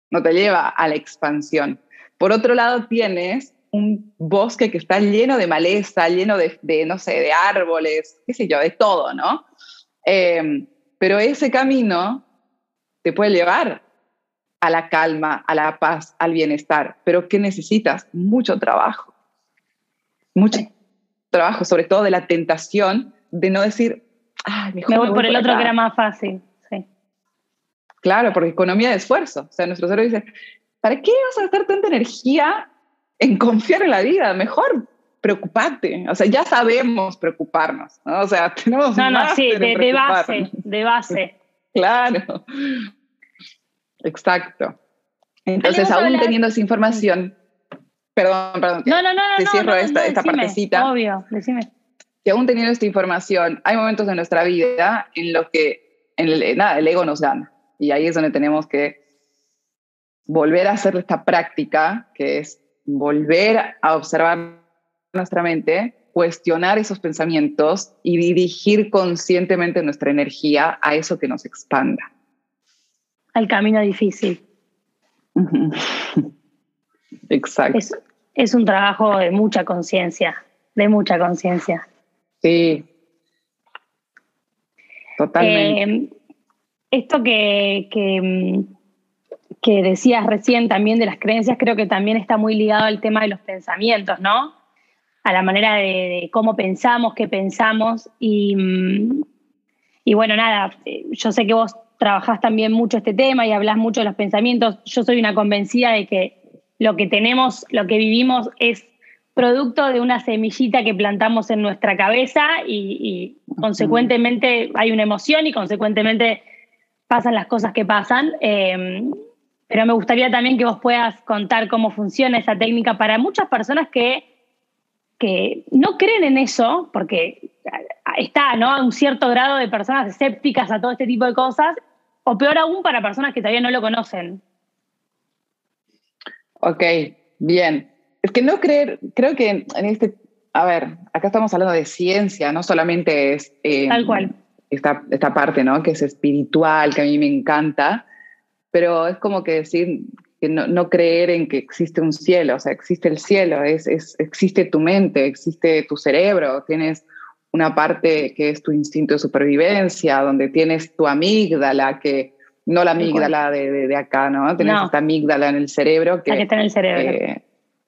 no te lleva a la expansión. Por otro lado, tienes un bosque que está lleno de maleza, lleno de, de no sé, de árboles, qué sé yo, de todo, ¿no? Eh, pero ese camino te puede llevar a la calma, a la paz, al bienestar. Pero ¿qué necesitas? Mucho trabajo. Mucho trabajo, sobre todo de la tentación de no decir, Ay, mejor me voy, por el otro que era más fácil. Sí. Claro, porque economía de esfuerzo. O sea, nuestro cerebro dice, ¿para qué vas a gastar tanta energía en confiar en la vida? Mejor preocupate. O sea, ya sabemos preocuparnos, ¿no? O sea, tenemos. No, no, sí, de, base, de base. claro. Exacto. Entonces, aún teniendo esa información, perdón, perdón. No, no, no, te cierro esta, esta partecita. Obvio, decime. Que aún teniendo esta información, hay momentos de nuestra vida en los que, en el, nada, el ego nos gana. Y ahí es donde tenemos que volver a hacer esta práctica, que es volver a observar nuestra mente, cuestionar esos pensamientos y dirigir conscientemente nuestra energía a eso que nos expanda. Al camino difícil. Exacto. Es, un trabajo de mucha conciencia, de mucha conciencia. Sí. Totalmente. Eh, esto que, que, que decías recién también de las creencias, creo que también está muy ligado al tema de los pensamientos, ¿no? A la manera de, cómo pensamos, qué pensamos. Y, y, bueno, nada, yo sé que vos trabajás también mucho este tema y hablas mucho de los pensamientos. Yo soy una convencida de que lo que tenemos, lo que vivimos es producto de una semillita que plantamos en nuestra cabeza y, consecuentemente hay una emoción y consecuentemente pasan las cosas que pasan. Em, pero me gustaría también que vos puedas contar cómo funciona esa técnica para muchas personas que que no creen en eso, porque está ¿no? un cierto grado de personas escépticas a todo este tipo de cosas, o peor aún para personas que todavía no lo conocen. Ok, bien. Es que no creer, creo que en este, a ver, acá estamos hablando de ciencia, no solamente es... Eh, Tal cual. Esta, esta parte, ¿no? Que es espiritual, que a mí me encanta, pero es como que decir, que no, creer en que existe un cielo, o sea, existe el cielo, es, existe tu mente, existe tu cerebro, tienes una parte que es tu instinto de supervivencia, donde tienes tu amígdala, que no la amígdala de, de, acá, ¿no? Tienes esta amígdala en el cerebro que, está en el cerebro. Eh,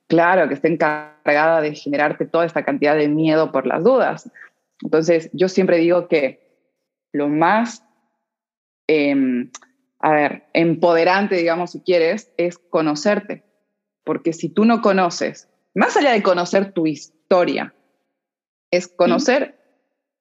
claro, que está encargada de generarte toda esta cantidad de miedo por las dudas. Entonces, yo siempre digo que lo más em, a ver, empoderante, digamos, si quieres, es conocerte. Porque si tú no conoces, más allá de conocer tu historia, es conocer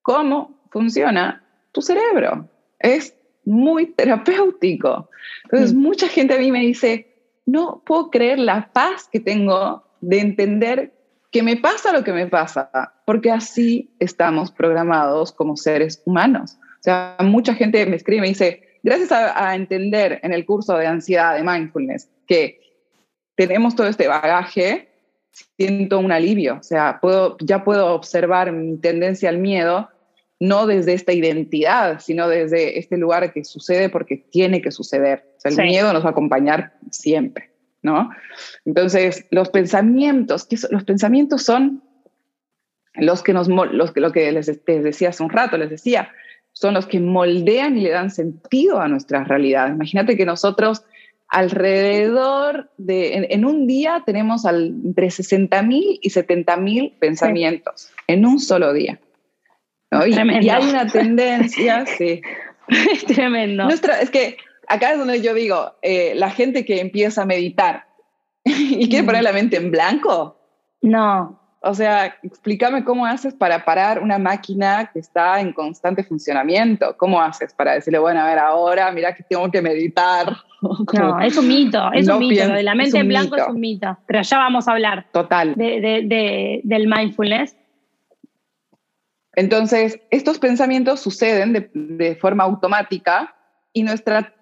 cómo funciona tu cerebro. Es muy terapéutico. Entonces, mucha gente a mí me dice, no puedo creer la paz que tengo de entender que me pasa lo que me pasa, porque así estamos programados como seres humanos. O sea, mucha gente me escribe y me dice, gracias a, entender en el curso de ansiedad, de mindfulness, que tenemos todo este bagaje, siento un alivio. O sea, puedo, ya puedo observar mi tendencia al miedo, no desde esta identidad, sino desde este lugar que sucede porque tiene que suceder. O sea, el miedo nos va a acompañar siempre, ¿no? Entonces, los pensamientos, que los pensamientos son los que nos, los, lo que les, decía hace un rato, les decía, son los que moldean y le dan sentido a nuestra realidad. Imagínate que nosotros alrededor de, en, un día tenemos entre 60 mil y 70 mil pensamientos en un solo día. Y, y, hay una tendencia, sí. Es tremendo. Nuestra, es que acá es donde yo digo, eh, la gente que empieza a meditar y quiere poner la mente en blanco. No. O sea, explícame cómo haces para parar una máquina que está en constante funcionamiento. ¿Cómo haces para decirle, bueno, a ver, ahora mira que tengo que meditar? no, es un mito, es un mito. Lo de la mente en blanco es un mito. Pero ya vamos a hablar. Total. del mindfulness. Entonces, estos pensamientos suceden de, de forma automática y nuestra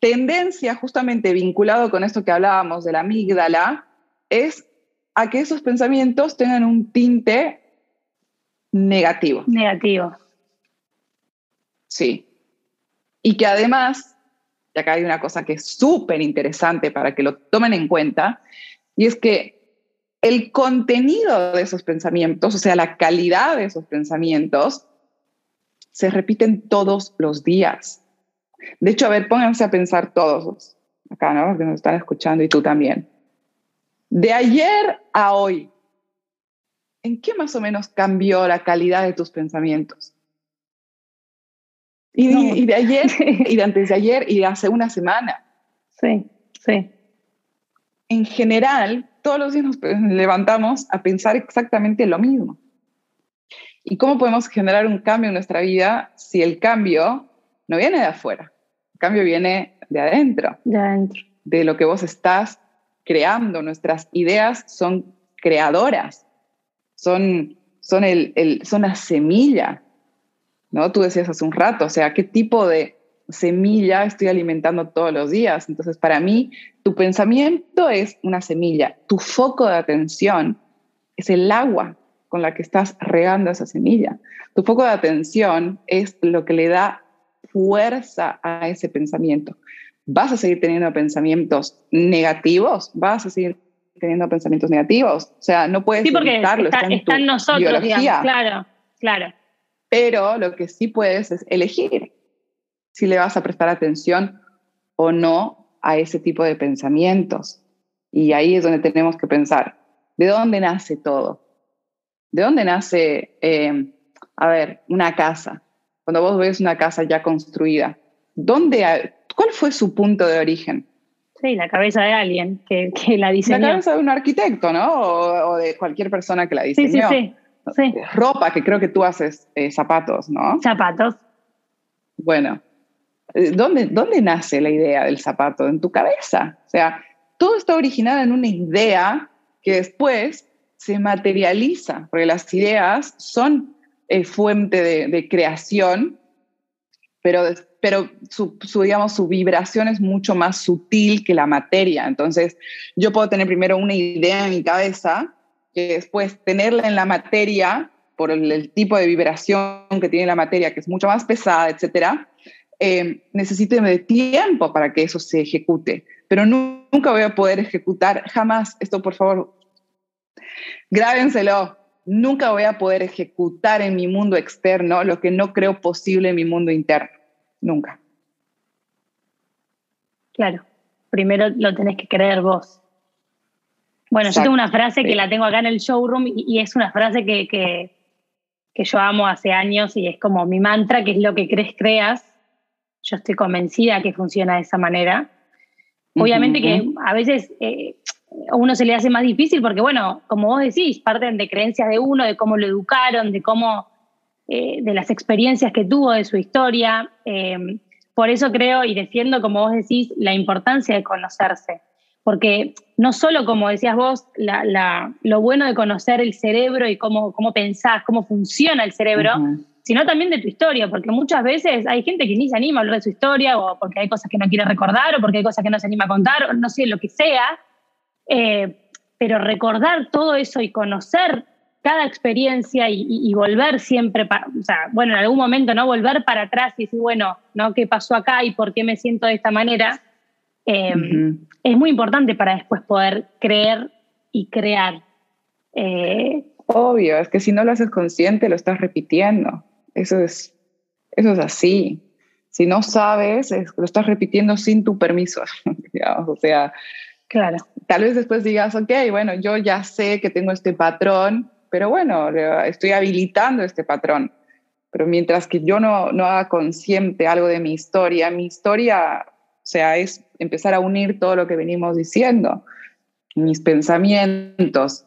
tendencia, justamente vinculado con esto que hablábamos de la amígdala, es a que esos pensamientos tengan un tinte negativo. Negativo. Sí. Y que además, y acá hay una cosa que es súper interesante para que lo tomen en cuenta, y es que el contenido de esos pensamientos, o sea, la calidad de esos pensamientos, se repiten todos los días. De hecho, a ver, pónganse a pensar todos acá, ¿no? Que nos están escuchando y tú también. De ayer a hoy, ¿en qué más o menos cambió la calidad de tus pensamientos? Y, de ayer, y de antes de ayer, y de hace una semana. Sí, sí. En general, todos los días nos levantamos a pensar exactamente lo mismo. ¿Y cómo podemos generar un cambio en nuestra vida si el cambio no viene de afuera? cambio viene de adentro. De adentro. De lo que vos estás creando. Nuestras ideas son creadoras. Son, son, el, el, son la semilla. ¿no? Tú decías hace un rato, o sea, ¿qué tipo de semilla estoy alimentando todos los días? Entonces, para mí, tu pensamiento es una semilla. Tu foco de atención es el agua con la que estás regando esa semilla. Tu foco de atención es lo que le da fuerza a ese pensamiento. ¿Vas a seguir teniendo pensamientos negativos? ¿Vas a seguir teniendo pensamientos negativos? O sea, no puedes sí, porque evitarlo, está, en, nosotros, claro, claro. Pero lo que sí puedes es elegir si le vas a prestar atención o no a ese tipo de pensamientos. Y ahí es donde tenemos que pensar, ¿de dónde nace todo? ¿De dónde nace, eh, a ver, una casa? cuando vos ves una casa ya construida, ¿dónde, ¿cuál fue su punto de origen? Sí, la cabeza de alguien que, que la diseñó. La cabeza de un arquitecto, ¿no? O, de cualquier persona que la diseñó. Sí, sí, sí. Ropa, que creo que tú haces eh, zapatos, ¿no? Zapatos. Bueno, eh, ¿dónde, ¿dónde nace la idea del zapato? En tu cabeza. O sea, todo está originado en una idea que después se materializa, porque las ideas son fuente de, creación, pero, pero su, digamos, su vibración es mucho más sutil que la materia. Entonces, yo puedo tener primero una idea en mi cabeza, que después tenerla en la materia, por el, tipo de vibración que tiene la materia, que es mucho más pesada, etcétera, eh, necesito de tiempo para que eso se ejecute. Pero nunca voy a poder ejecutar jamás, esto por favor, grábenselo, nunca voy a poder ejecutar en mi mundo externo lo que no creo posible en mi mundo interno. Nunca. Claro, primero lo tenés que creer vos. Bueno, yo tengo una frase que la tengo acá en el showroom y, es una frase que, que, yo amo hace años y es como mi mantra, que es lo que crees, creas. Yo estoy convencida que funciona de esa manera. Obviamente que a veces eh, a uno se le hace más difícil porque, bueno, como vos decís, parten de creencias de uno, de cómo lo educaron, de cómo, eh, de las experiencias que tuvo, de su historia. Eh, por eso creo y defiendo, como vos decís, la importancia de conocerse. Porque no solo, como decías vos, lo bueno de conocer el cerebro y cómo, cómo pensás, cómo funciona el cerebro, sino también de tu historia, porque muchas veces hay gente que ni se anima a hablar de su historia, o porque hay cosas que no quiere recordar, o porque hay cosas que no se anima a contar, o no sé, lo que sea, eh, pero recordar todo eso y conocer cada experiencia y, volver siempre, o sea, bueno, en algún momento, ¿no? Volver para atrás y decir, bueno, ¿no? ¿Qué pasó acá y por qué me siento de esta manera? em, es muy importante para después poder creer y crear. Eh, Obvio, es que si no lo haces consciente, lo estás repitiendo. Eso es, eso es así. Si no sabes, lo estás repitiendo sin tu permiso. O sea, claro. tal vez después digas, ok, bueno, yo ya sé que tengo este patrón, pero bueno, estoy habilitando este patrón. Pero mientras que yo no, no haga consciente algo de mi historia, mi historia, o sea, es empezar a unir todo lo que venimos diciendo, mis pensamientos,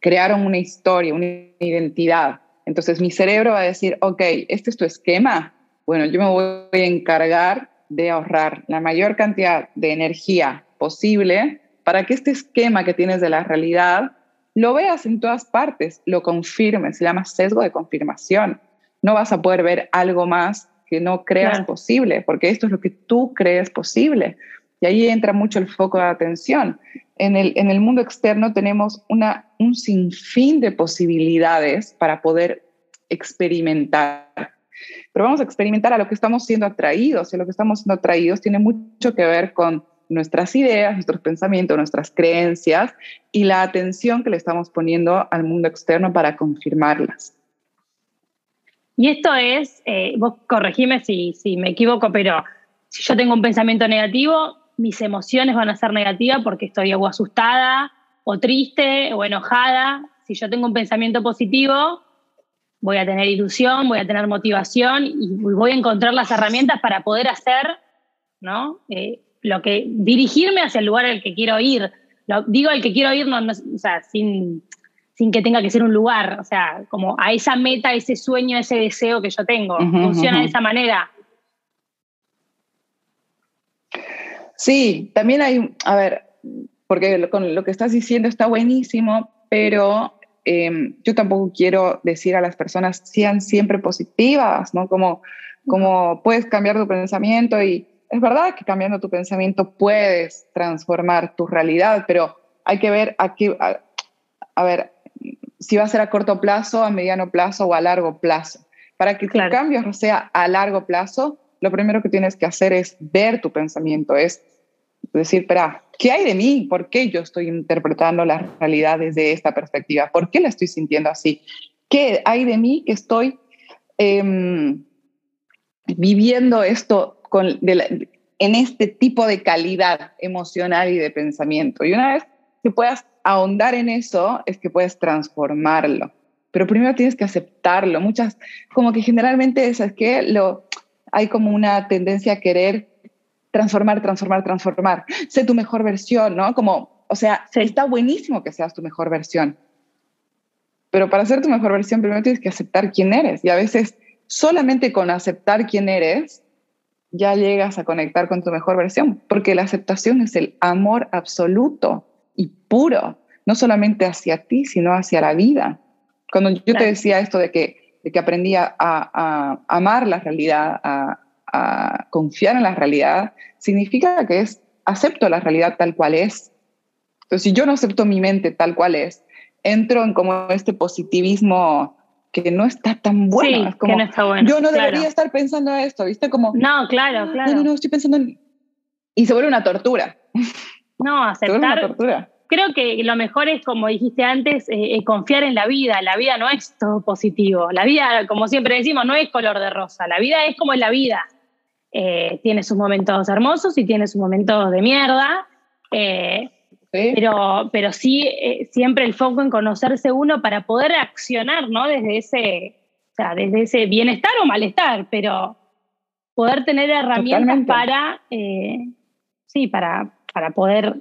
crearon una historia, una identidad. Entonces mi cerebro va a decir, ok, este es tu esquema. Bueno, yo me voy a encargar de ahorrar la mayor cantidad de energía posible para que este esquema que tienes de la realidad lo veas en todas partes, lo confirmes, se llama sesgo de confirmación. No vas a poder ver algo más que no creas posible, porque esto es lo que tú crees posible. Y ahí entra mucho el foco de atención en el, en el mundo externo tenemos una, un sinfín de posibilidades para poder experimentar. Pero vamos a experimentar a lo que estamos siendo atraídos y lo que estamos siendo atraídos tiene mucho que ver con nuestras ideas, nuestros pensamientos, nuestras creencias y la atención que le estamos poniendo al mundo externo para confirmarlas. Y esto es, eh, vos corregime si, si me equivoco, pero si yo tengo un pensamiento negativo, mis emociones van a ser negativas porque estoy o asustada o triste o enojada. Si yo tengo un pensamiento positivo, voy a tener ilusión, voy a tener motivación y voy a encontrar las herramientas para poder hacer, ¿no? Eh, lo que dirigirme hacia el lugar al que quiero ir. Lo, digo al que quiero ir, no, o sea, sin, sin que tenga que ser un lugar, o sea, como a esa meta, ese sueño, ese deseo que yo tengo. Funciona de esa manera. Sí, también hay, a ver, porque con lo que estás diciendo está buenísimo, pero em, yo tampoco quiero decir a las personas sean siempre positivas, ¿no? Como, como puedes cambiar tu pensamiento y es verdad que cambiando tu pensamiento puedes transformar tu realidad, pero hay que ver aquí, a, a ver, si va a ser a corto plazo, a mediano plazo o a largo plazo. Para que claro. tu cambio sea a largo plazo, lo primero que tienes que hacer es ver tu pensamiento, es decir, espera, ¿qué hay de mí? ¿Por qué yo estoy interpretando la realidad desde esta perspectiva? ¿Por qué la estoy sintiendo así? ¿Qué hay de mí que estoy em, viviendo esto con, en este tipo de calidad emocional y de pensamiento? Y una vez que puedas ahondar en eso, es que puedes transformarlo. Pero primero tienes que aceptarlo. Muchas, como que generalmente, es que Lo, hay como una tendencia a querer transformar, transformar, transformar. Sé tu mejor versión, ¿no? Como, o sea, está buenísimo que seas tu mejor versión. Pero para ser tu mejor versión, primero tienes que aceptar quién eres. Y a veces, solamente con aceptar quién eres, ya llegas a conectar con tu mejor versión. Porque la aceptación es el amor absoluto y puro, no solamente hacia ti, sino hacia la vida. Cuando yo te decía esto de que, de que aprendí a, a amar la realidad, a, a confiar en la realidad, significa que es acepto la realidad tal cual es. Entonces, si yo no acepto mi mente tal cual es, entro en como este positivismo que no está tan bueno. Sí, que no está bueno. Yo no debería estar pensando esto, ¿viste? Como, no, claro, claro. No, no, no, estoy pensando en... Y se vuelve una tortura. No, aceptar. Una tortura. Creo que lo mejor es, como dijiste antes, eh, eh, confiar en la vida. La vida no es todo positivo. La vida, como siempre decimos, no es color de rosa. La vida es como es la vida. Eh, tiene sus momentos hermosos y tiene sus momentos de mierda. Eh, pero, pero sí, eh, siempre el foco en conocerse uno para poder accionar, ¿no? Desde ese, o sea, desde ese bienestar o malestar, pero poder tener herramientas para, sí, para, para poder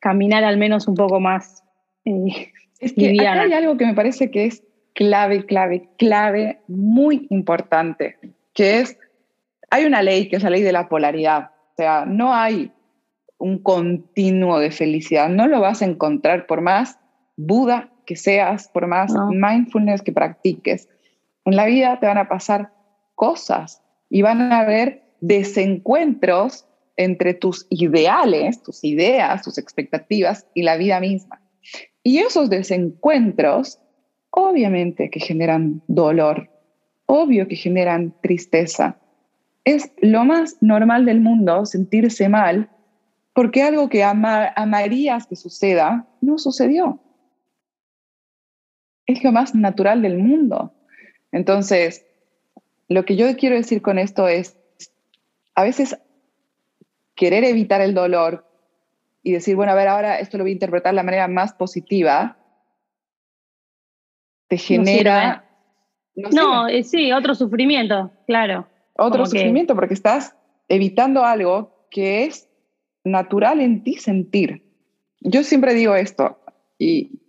caminar al menos un poco más. es que hay algo que me parece que es clave, clave, clave, muy importante, que es hay una ley que es la ley de la polaridad. O sea, no hay un continuo de felicidad. No lo vas a encontrar por más Buda que seas, por más mindfulness que practiques. En la vida te van a pasar cosas y van a haber desencuentros entre tus ideales, tus ideas, tus expectativas y la vida misma. Y esos desencuentros, obviamente que generan dolor, obvio que generan tristeza, es lo más normal del mundo sentirse mal porque algo que amarías que suceda no sucedió. Es lo más natural del mundo. Entonces, lo que yo quiero decir con esto es, a veces querer evitar el dolor y decir, bueno, a ver, ahora esto lo voy a interpretar de la manera más positiva, te genera... No, eh, sí, otro sufrimiento, claro. Otro sufrimiento, porque estás evitando algo que es natural en ti sentir. Yo siempre digo esto, y,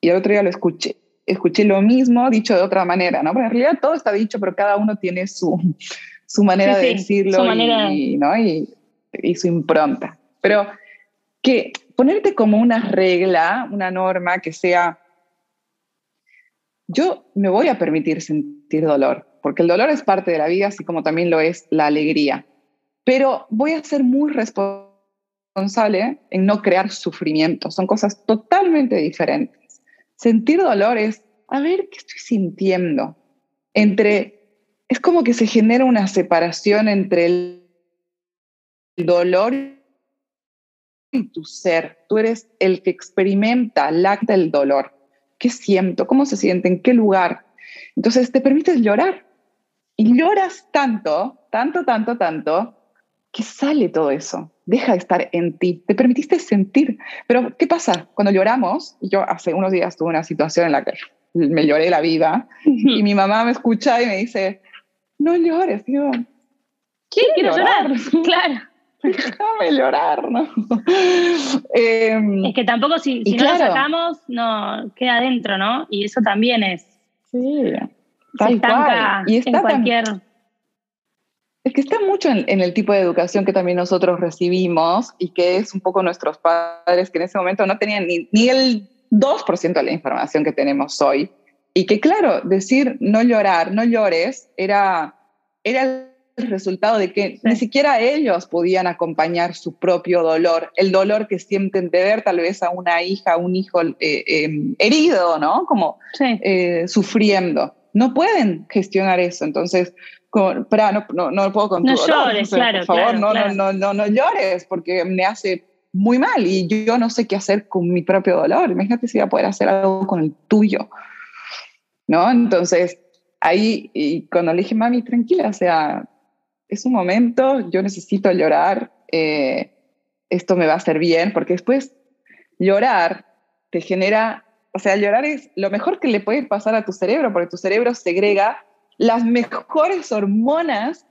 y el otro día lo escuché, escuché lo mismo dicho de otra manera, ¿no? Porque en realidad todo está dicho, pero cada uno tiene su, su manera de decirlo Y, ¿no? y, y su impronta. Pero que ponerte como una regla, una norma que sea, yo me voy a permitir sentir dolor, porque el dolor es parte de la vida, así como también lo es la alegría. Pero voy a ser muy responsable en no crear sufrimiento. Son cosas totalmente diferentes. Sentir dolor es, a ver, ¿qué estoy sintiendo? Entre, es como que se genera una separación entre el dolor y tu ser. Tú eres el que experimenta, lacta el dolor. ¿Qué siento? ¿Cómo se siente? ¿En qué lugar? Entonces te permites llorar. Y lloras tanto, tanto, tanto, tanto, que sale todo eso. Deja de estar en ti. Te permitiste sentir. Pero, ¿qué pasa? Cuando lloramos, yo hace unos días tuve una situación en la que me lloré la vida y mi mamá me escucha y me dice, no llores. Digo, quiero, llorar. claro. Déjame llorar, ¿no? Em, es que tampoco si, si no lo sacamos, no, queda adentro, ¿no? Y eso también es. Sí, tal cual. Y está en cualquier. Es que está mucho en, el tipo de educación que también nosotros recibimos y que es un poco nuestros padres que en ese momento no tenían ni, ni el 2% de la información que tenemos hoy. Y que claro, decir no llorar, no llores, era, era el resultado de que ni siquiera ellos podían acompañar su propio dolor, el dolor que sienten de ver tal vez a una hija, un hijo eh, em, herido, ¿no? Como eh, sufriendo. No pueden gestionar eso. Entonces, como, no, no, no puedo con no llores, claro, por favor, no, no, no, no llores porque me hace muy mal y yo no sé qué hacer con mi propio dolor. Imagínate si voy a poder hacer algo con el tuyo, ¿no? Entonces, ahí, y cuando le dije, mami, tranquila, o sea, es un momento, yo necesito llorar, eh, esto me va a hacer bien, porque después llorar te genera, o sea, llorar es lo mejor que le puede pasar a tu cerebro, porque tu cerebro segrega las mejores hormonas,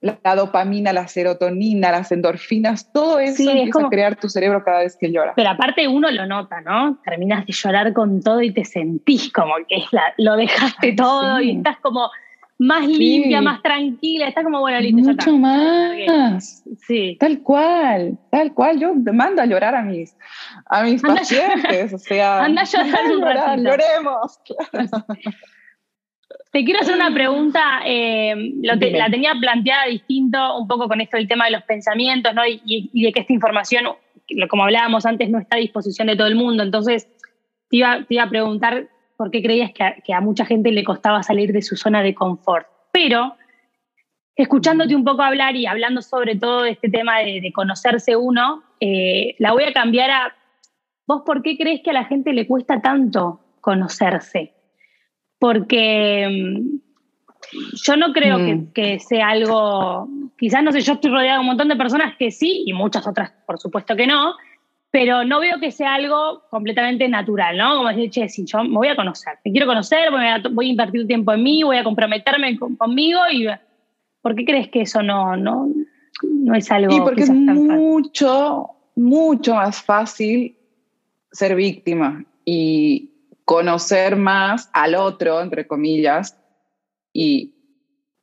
la dopamina, la serotonina, las endorfinas, todo eso sí, empieza a crear tu cerebro cada vez que llora. Pero aparte uno lo nota, ¿no? Terminas de llorar con todo y te sentís como que es la, lo dejaste todo y estás como más limpia, más tranquila, está como, bueno, listo, Mucho más. Sí. Tal cual, tal cual. Yo mando a llorar a mis, a mis pacientes, o sea. Anda a llorar, Lloremos. Te quiero hacer una pregunta, eh, la tenía planteada distinto un poco con esto del tema de los pensamientos, ¿no? Y, y, de que esta información, como hablábamos antes, no está a disposición de todo el mundo. Entonces, te iba, te iba a preguntar por qué creías que a, mucha gente le costaba salir de su zona de confort. Pero, escuchándote un poco hablar y hablando sobre todo de este tema de, conocerse uno, eh, la voy a cambiar a, ¿vos por qué crees que a la gente le cuesta tanto conocerse? Porque mm, yo no creo que, mm. que, sea algo, quizás no sé, yo estoy rodeada de un montón de personas que sí, y muchas otras por supuesto que no, pero no veo que sea algo completamente natural, ¿no? Como decir, che, si yo me voy a conocer, me quiero conocer, voy a, voy a invertir tiempo en mí, voy a comprometerme conmigo y ¿por qué crees que eso no, no, no es algo? Y porque es mucho, mucho más fácil ser víctima y conocer más al otro, entre comillas, y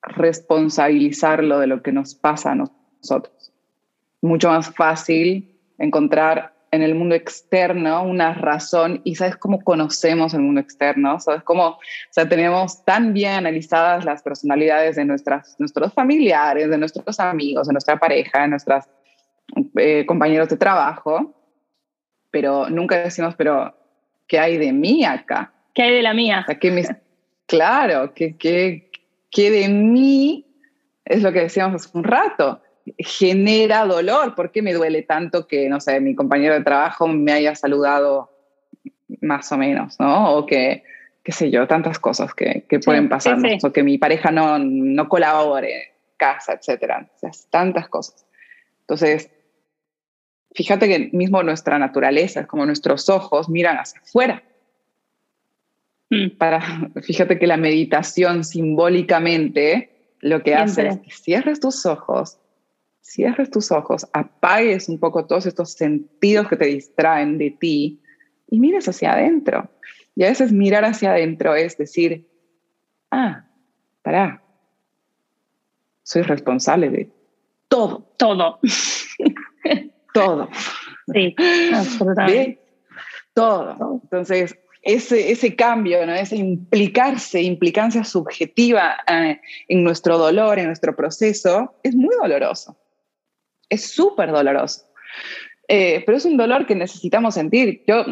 responsabilizarlo de lo que nos pasa a nosotros. Mucho más fácil encontrar en el mundo externo una razón y sabes cómo conocemos el mundo externo, sabes cómo, o sea, tenemos tan bien analizadas las personalidades de nuestras, nuestros familiares, de nuestros amigos, de nuestra pareja, de nuestros eh, compañeros de trabajo, pero nunca decimos, pero, ¿qué hay de mí acá? ¿Qué hay de la mía? O sea, mis, claro, ¿qué, qué, qué de mí Es lo que decíamos hace un rato. Genera dolor. ¿Por qué me duele tanto que, no sé, mi compañero de trabajo me haya saludado más o menos, ¿no? O que, qué sé yo, tantas cosas que, que pueden pasarnos. O que mi pareja no, no colabore en casa, etcétera. O sea, tantas cosas. Entonces, fíjate que mismo nuestra naturaleza, como nuestros ojos, miran hacia afuera. Mm. Para, fíjate que la meditación simbólicamente lo que hace es que cierres tus ojos, cierres tus ojos, apagues un poco todos estos sentidos que te distraen de ti y mires hacia adentro. Y a veces mirar hacia adentro es decir, ah, pará, soy responsable de todo. Todo. todo. Sí, absolutamente. Todo. Entonces, ese, ese cambio, ¿no? esa implicarse, implicancia subjetiva eh, en nuestro dolor, en nuestro proceso, es muy doloroso. Es súper doloroso. Eh, pero es un dolor que necesitamos sentir. Yo,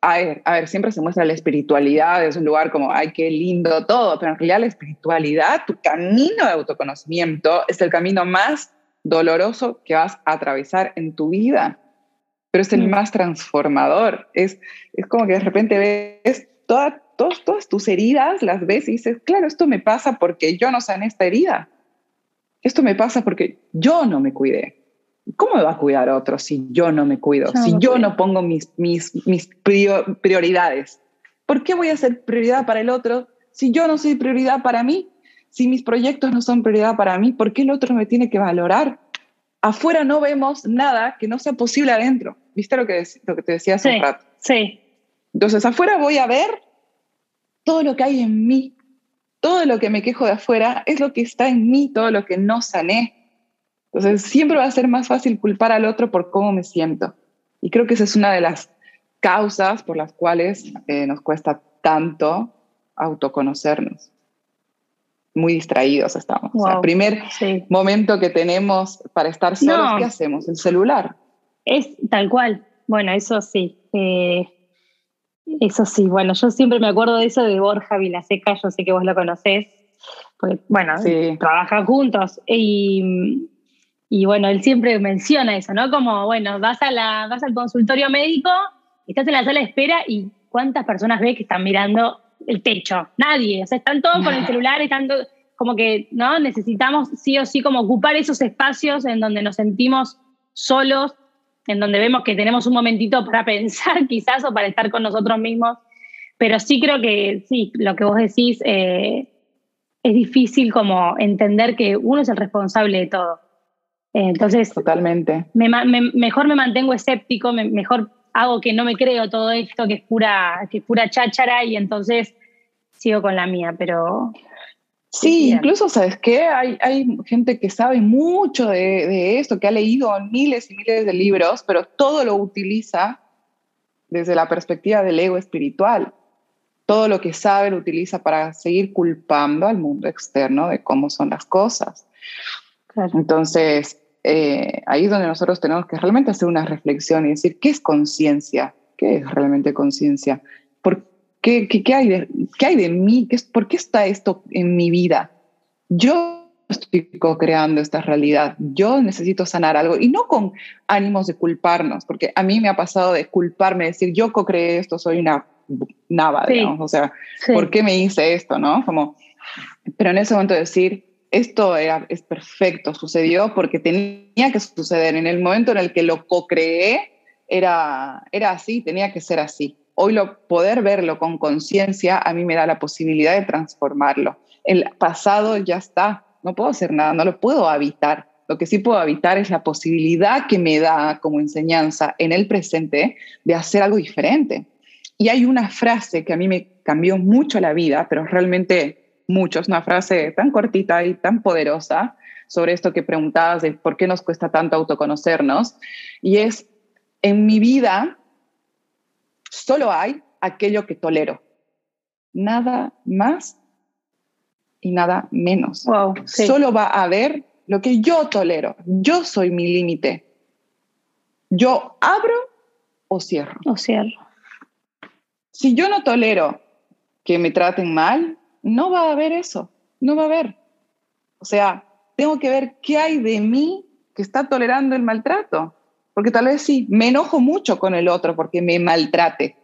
a ver, a ver, siempre se muestra la espiritualidad, es un lugar como, ay, qué lindo todo, pero en realidad la espiritualidad, tu camino de autoconocimiento, es el camino más doloroso que vas a atravesar en tu vida pero es el mm. más transformador. Es, es como que de repente ves toda, todas tus heridas, las ves y dices, claro, esto me pasa porque yo no sané esta herida. Esto me pasa porque yo no me cuidé. ¿Cómo me va a cuidar otro si yo no me cuido? si yo no pongo mis, mis, mis prioridades. ¿Por qué voy a ser prioridad para el otro si yo no soy prioridad para mí? Si mis proyectos no son prioridad para mí, ¿por qué el otro me tiene que valorar? Afuera no vemos nada que no sea posible adentro. ¿Viste lo que, lo que te decía hace un rato? Sí. Entonces, afuera voy a ver todo lo que hay en mí. Todo lo que me quejo de afuera es lo que está en mí, todo lo que no sané. Entonces, siempre va a ser más fácil culpar al otro por cómo me siento. Y creo que esa es una de las causas por las cuales eh, nos cuesta tanto autoconocernos. Muy distraídos estamos. O sea, el primer momento que tenemos para estar solos, ¿qué hacemos? El celular. Es tal cual. Bueno, eso sí. Eh, eso sí. Bueno, yo siempre me acuerdo de eso de Borja Vilaseca, yo sé que vos lo conocés, porque, bueno, trabajan juntos. Y, y, bueno, él siempre menciona eso, ¿no? Como, bueno, vas, a la, vas al consultorio médico, estás en la sala de espera y ¿cuántas personas ves que están mirando el techo? Nadie. O sea, están todos con el celular, están como que, ¿no? Necesitamos sí o sí como ocupar esos espacios en donde nos sentimos solos en donde vemos que tenemos un momentito para pensar quizás o para estar con nosotros mismos, pero sí creo que sí, lo que vos decís eh, es difícil como entender que uno es el responsable de todo. entonces, totalmente. mejor me mantengo escéptico, mejor hago que no me creo todo esto, que es pura, que es pura cháchara y entonces sigo con la mía, pero Sí, incluso, ¿sabes qué? Hay, hay gente que sabe mucho de, esto, que ha leído miles y miles de libros, pero todo lo utiliza desde la perspectiva del ego espiritual. Todo lo que sabe lo utiliza para seguir culpando al mundo externo de cómo son las cosas. Entonces, eh, ahí es donde nosotros tenemos que realmente hacer una reflexión y decir, ¿qué es conciencia? ¿Qué es realmente conciencia? ¿Por ¿Qué, qué, hay, de, qué hay de mí? ¿Qué, ¿Por qué está esto en mi vida? Yo estoy co-creando esta realidad. Yo necesito sanar algo y no con ánimos de culparnos, porque a mí me ha pasado de culparme, decir, yo co-creé esto, soy una nava, digamos. O sea, ¿por qué me hice esto? ¿no? Como, pero en ese momento decir, esto es perfecto, sucedió porque tenía que suceder. En el momento en el que lo co-creé, era, era así, tenía que ser así hoy lo, poder verlo con conciencia a mí me da la posibilidad de transformarlo. El pasado ya está, no puedo hacer nada, no lo puedo habitar. Lo que sí puedo habitar es la posibilidad que me da como enseñanza en el presente de hacer algo diferente. Y hay una frase que a mí me cambió mucho la vida, pero realmente mucho, es una frase tan cortita y tan poderosa sobre esto que preguntabas de por qué nos cuesta tanto autoconocernos, y es, en mi vida Solo hay aquello que tolero. Nada más y nada menos. Solo va a haber lo que yo tolero. Yo soy mi límite. Yo abro o cierro. O cierro. Si yo no tolero que me traten mal, no va a haber eso. No va a haber. O sea, tengo que ver qué hay de mí que está tolerando el maltrato. Porque tal vez sí, me enojo mucho con el otro porque me maltrate.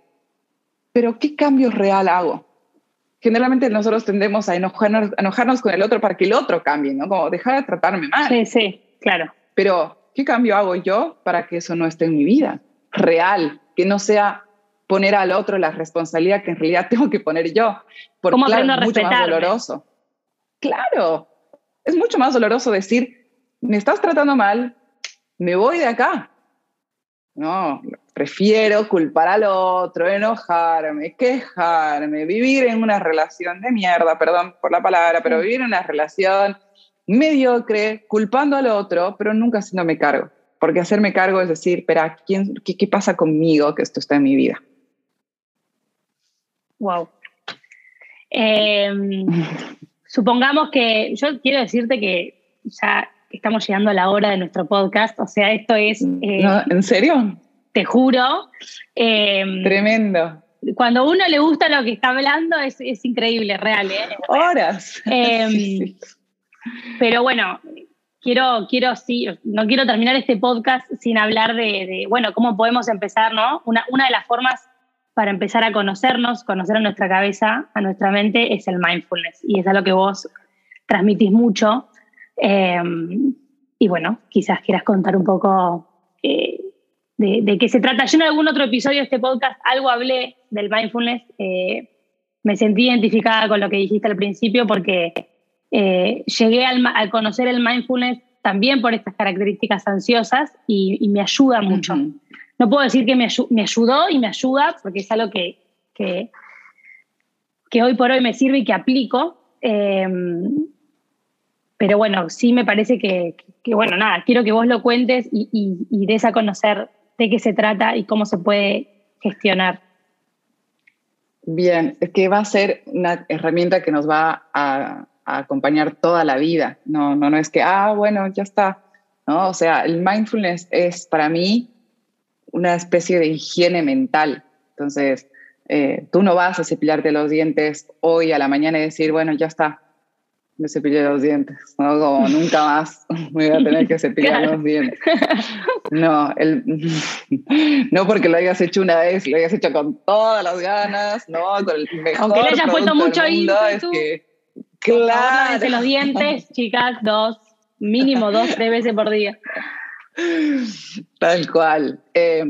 Pero ¿qué cambio real hago? Generalmente nosotros tendemos a enojarnos, enojarnos con el otro para que el otro cambie, ¿no? Como dejar de tratarme mal. Sí, sí, claro. Pero ¿qué cambio hago yo para que eso no esté en mi vida? Real, que no sea poner al otro la responsabilidad que en realidad tengo que poner yo. Porque claro, es mucho más doloroso. Claro, es mucho más doloroso decir, me estás tratando mal, me voy de acá. No, prefiero culpar al otro, enojarme, quejarme, vivir en una relación de mierda, perdón por la palabra, pero vivir en una relación mediocre, culpando al otro, pero nunca haciéndome cargo. Porque hacerme cargo es decir, espera, ¿quién, qué, qué, pasa conmigo que esto está en mi vida? Wow. Em, supongamos que yo quiero decirte que ya estamos llegando a la hora de nuestro podcast, o sea, esto es... Eh, ¿En serio? Te juro. Em, Tremendo. Cuando a uno le gusta lo que está hablando es, es increíble, real. ¿eh? Horas. Em, pero bueno, quiero, quiero, sí, no quiero terminar este podcast sin hablar de, de, bueno, cómo podemos empezar, ¿no? Una, una de las formas para empezar a conocernos, conocer a nuestra cabeza, a nuestra mente, es el mindfulness. Y es algo que vos transmitís mucho. Eh, y bueno, quizás quieras contar un poco eh, de, qué se trata. Yo en algún otro episodio de este podcast algo hablé del mindfulness. Eh, me sentí identificada con lo que dijiste al principio porque llegué al, conocer el mindfulness también por estas características ansiosas y, me ayuda mucho no puedo decir que me, ayudó y me ayuda, porque es algo que, que, hoy por hoy me sirve y que aplico. Em, pero bueno, sí me parece que, bueno, nada, quiero que vos lo cuentes y, y, des a conocer de qué se trata y cómo se puede gestionar. Bien, es que va a ser una herramienta que nos va a, a, acompañar toda la vida. No, no, no es que, ah, bueno, ya está. ¿no? O sea, el mindfulness es para mí una especie de higiene mental. Entonces, eh, tú no vas a cepillarte los dientes hoy a la mañana y decir, bueno, ya está, me cepillé los dientes, ¿no? Como nunca más voy a tener que cepillar los dientes. No, el, no porque lo hayas hecho una vez, lo hayas hecho con todas las ganas, ¿no? Con el mejor Aunque le hayas puesto mucho es que, claro. los dientes, chicas, dos, mínimo dos, tres veces por día. Tal cual. Eh,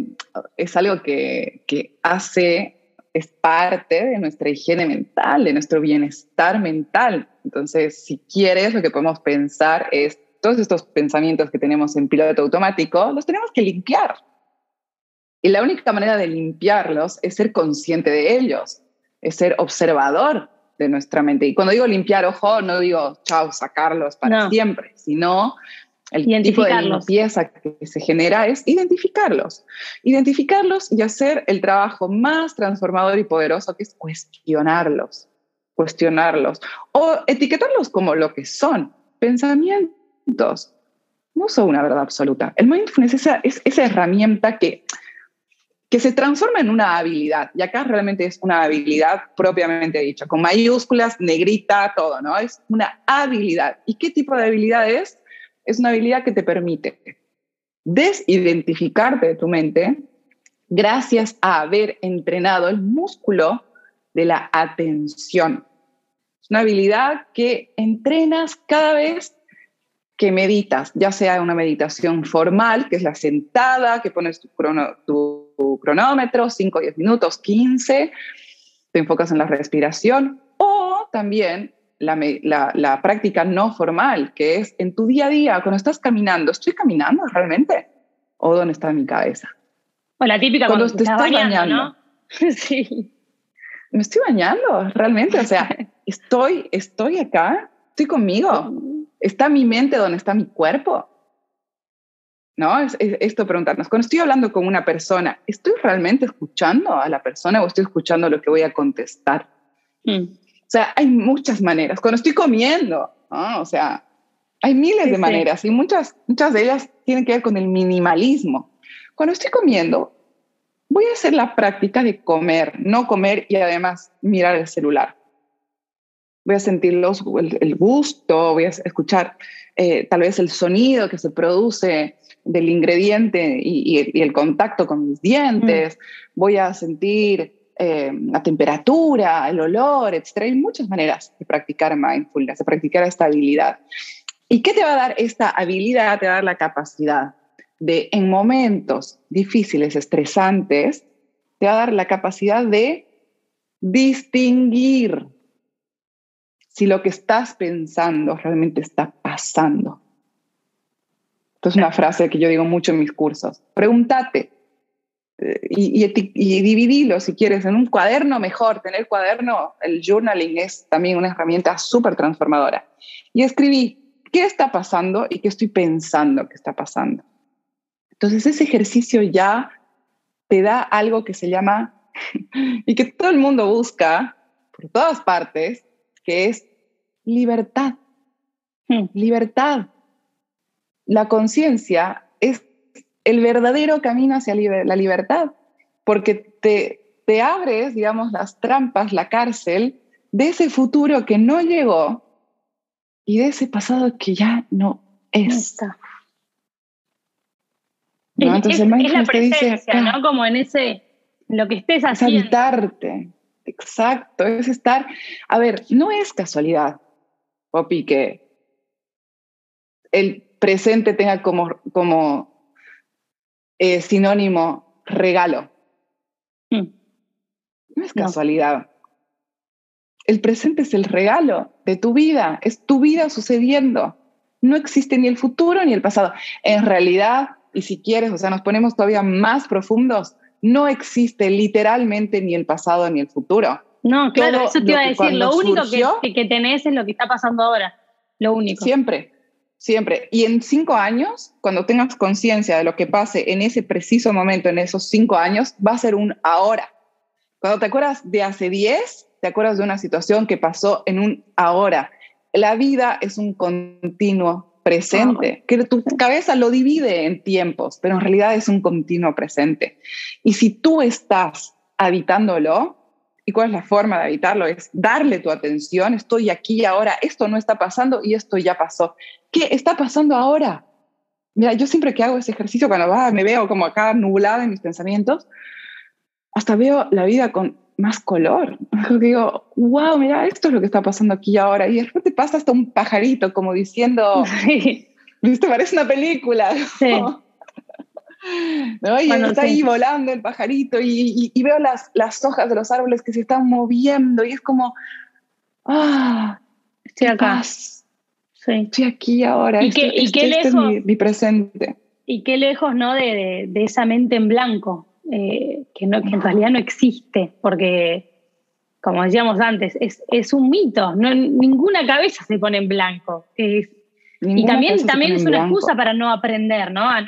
es algo que, que, hace, es parte de nuestra higiene mental, de nuestro bienestar mental. Entonces, si quieres, lo que podemos pensar es todos estos pensamientos que tenemos en piloto automático, los tenemos que limpiar. Y la única manera de limpiarlos es ser consciente de ellos, es ser observador de nuestra mente. Y cuando digo limpiar, ojo, no digo, chao, sacarlos para siempre, sino el tipo de limpieza que se genera es identificarlos. Identificarlos y hacer el trabajo más transformador y poderoso que es cuestionarlos. Cuestionarlos. O etiquetarlos como lo que son, pensamientos. No son una verdad absoluta. El mindfulness es esa, es esa herramienta que, que se transforma en una habilidad. Y acá realmente es una habilidad propiamente dicha, con mayúsculas, negrita, todo, ¿no? Es una habilidad. ¿Y qué tipo de habilidad es? Es una habilidad que te permite desidentificarte de tu mente gracias a haber entrenado el músculo de la atención. Es una habilidad que entrenas cada vez que meditas, ya sea una meditación formal, que es la sentada, que pones tu, tu cronómetro, 5, 10 minutos, 15, te enfocas en la respiración, o también la, práctica no formal, que es en tu día a día, cuando estás caminando, ¿estoy caminando realmente? ¿O dónde está mi cabeza? O la típica cuando, te estás bañando, ¿no? sí. ¿Me estoy bañando realmente? O sea, ¿estoy, estoy acá? ¿Estoy conmigo? ¿Está mi mente donde está mi cuerpo? ¿No? Es, esto preguntarnos. Cuando estoy hablando con una persona, ¿estoy realmente escuchando a la persona o estoy escuchando lo que voy a contestar? Mm. O sea, hay muchas maneras. Cuando estoy comiendo, o sea, hay miles de maneras y muchas, muchas de ellas tienen que ver con el minimalismo. Cuando estoy comiendo, voy a hacer la práctica de comer, no comer y además mirar el celular. voy a sentir los, el, gusto, voy a escuchar eh, tal vez el sonido que se produce del ingrediente y, el contacto con mis dientes, mm. voy a sentir eh, la temperatura, el olor, etc. Hay muchas maneras de practicar mindfulness, de practicar esta habilidad. ¿Y qué te va a dar esta habilidad? Te va a dar la capacidad de, en momentos difíciles, estresantes, te va a dar la capacidad de distinguir si lo que estás pensando realmente está pasando. Esto es una frase que yo digo mucho en mis cursos. Pregúntate eh, y, y, dividilo si quieres en un cuaderno mejor. Tener cuaderno, el journaling es también una herramienta súper transformadora. Y escribí qué está pasando y qué estoy pensando que está pasando. Entonces ese ejercicio ya te da algo que se llama y que todo el mundo busca por todas partes, que es libertad. Hmm. Libertad. La conciencia es el verdadero camino hacia la libertad, porque te, te abres, digamos, las trampas, la cárcel de ese futuro que no llegó y de ese pasado que ya no es. Entonces, es, la presencia, ¿no? Como en ese, lo que estés haciendo. Es habitarte, exacto, es estar, a ver, no es casualidad, Poppy, que el presente tenga como, como eh, sinónimo regalo. Hmm. No es casualidad. El presente es el regalo de tu vida, es tu vida sucediendo. No existe ni el futuro ni el pasado. En realidad, y si quieres, o sea, nos ponemos todavía más profundos, no existe literalmente ni el pasado ni el futuro. No, claro, eso te iba a decir, lo único que, que, tenés es lo que está pasando ahora, lo único. Siempre, siempre. Y en cinco años, cuando tengas conciencia de lo que pase en ese preciso momento, en esos cinco años, va a ser un ahora. Cuando te acuerdas de hace diez, te acuerdas de una situación que pasó en un ahora. La vida es un continuo presente, que tu cabeza lo divide en tiempos, pero en realidad es un continuo presente. Y si tú estás habitándolo, ¿y cuál es la forma de habitarlo? Es darle tu atención, estoy aquí ahora, esto no está pasando y esto ya pasó. ¿Qué está pasando ahora? Mira, yo siempre que hago ese ejercicio, cuando va, me veo como acá nublada en mis pensamientos, hasta veo la vida con más color. Digo, wow, mira, esto es lo que está pasando aquí ahora. Y de repente pasa hasta un pajarito como diciendo, ¿viste? Parece una película. Sí. ¿No? Y está ahí volando el pajarito y, veo las, las, hojas de los árboles que se están moviendo y es como, ah, estoy acá. Sí. Estoy aquí ahora. Y, qué, y qué lejos, es mi, presente. Y qué lejos, ¿no? De, de esa mente en blanco eh, que, no, que en realidad no existe, porque, como decíamos antes, es, es un mito, no, ninguna cabeza se pone en blanco. y también, también es una excusa para no aprender, ¿no? A,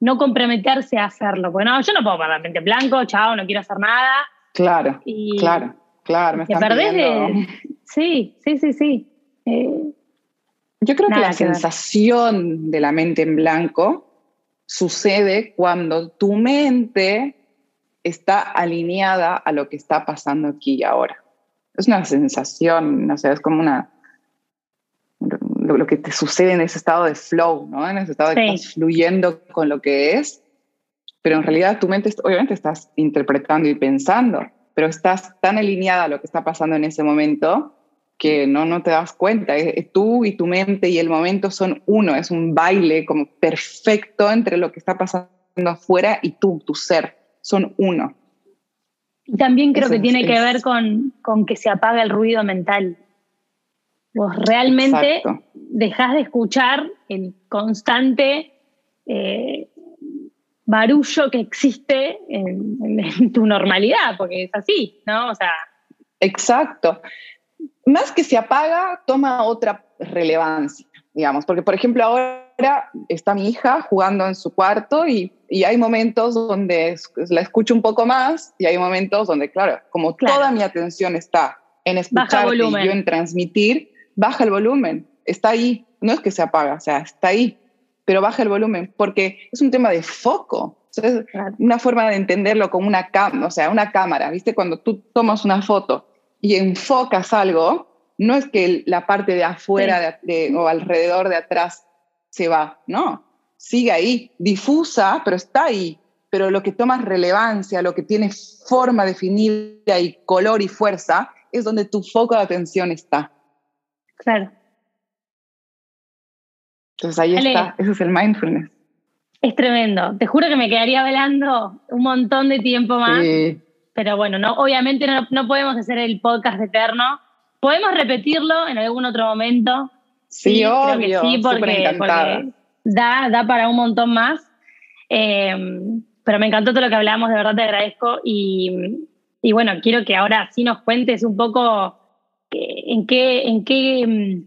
no comprometerse a hacerlo. Bueno, yo no puedo poner mente en blanco, chao, no quiero hacer nada. Claro, claro, claro. Me te perdés de... Sí, sí, sí, sí. Eh, yo creo que la sensación de la mente en blanco sucede cuando tu mente está alineada a lo que está pasando aquí y ahora. Es una sensación, no sé, es como una lo, que te sucede en ese estado de flow, ¿no? En ese estado de que estás fluyendo con lo que es, pero en realidad tu mente, obviamente estás interpretando y pensando, pero estás tan alineada a lo que está pasando en ese momento que no, no te das cuenta. Tú y tu mente y el momento son uno, es un baile como perfecto entre lo que está pasando afuera y tú, tu ser, son uno. También creo que tiene que ver con, con, que se apaga el ruido mental. Vos realmente dejas de escuchar el constante eh, barullo que existe en, en, tu normalidad, porque es así, ¿no? O sea. Exacto más que se apaga, toma otra relevancia, digamos, porque por ejemplo ahora está mi hija jugando en su cuarto y, hay momentos donde la escucho un poco más y hay momentos donde, claro, como toda mi atención está en escuchar y yo en transmitir, baja el volumen, está ahí, no es que se apaga, o sea, está ahí, pero baja el volumen porque es un tema de foco. es una forma de entenderlo como una cámara, o sea, una cámara, ¿viste? Cuando tú tomas una foto y enfocas algo, no es que la parte de afuera o alrededor de atrás se va, no, sigue ahí, difusa, pero está ahí. Pero lo que toma relevancia, lo que tiene forma definida y color y fuerza, es donde tu foco de atención está. Claro. Entonces ahí está, eso es el mindfulness. Es tremendo. Te juro que me quedaría hablando un montón de tiempo más. Pero bueno, no, obviamente no, podemos hacer el podcast eterno. Podemos repetirlo en algún otro momento. Sí, obvio. sí, porque, da, da para un montón más. Em, pero me encantó todo lo que hablamos, de verdad te agradezco. Y, y bueno, quiero que ahora sí nos cuentes un poco en qué, en qué em,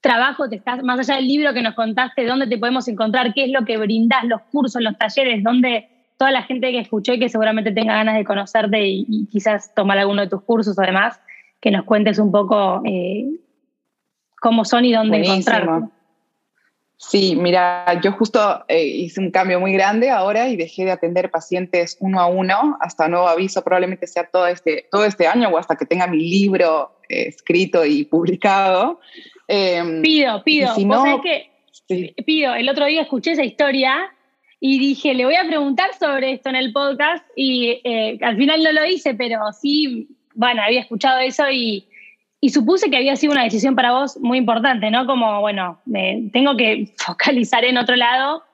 trabajo te estás, más allá del libro que nos contaste, dónde te podemos encontrar, qué es lo que brindás, los cursos, los talleres, dónde toda la gente que escuchó y que seguramente tenga ganas de conocerte y, quizás tomar alguno de tus cursos además, que nos cuentes un poco eh, cómo son y dónde encontrarte. Sí, mira, yo justo eh, hice un cambio muy grande ahora y dejé de atender pacientes uno a uno hasta nuevo aviso, probablemente sea todo este, todo este año o hasta que tenga mi libro escrito y publicado. Em, pido, pido. Si no, que, Pido, el otro día escuché esa historia y dije, le voy a preguntar sobre esto en el podcast y eh, al final no lo hice, pero sí, bueno, había escuchado eso y, y, supuse que había sido una decisión para vos muy importante, ¿no? Como, bueno, me, tengo que focalizar en otro lado.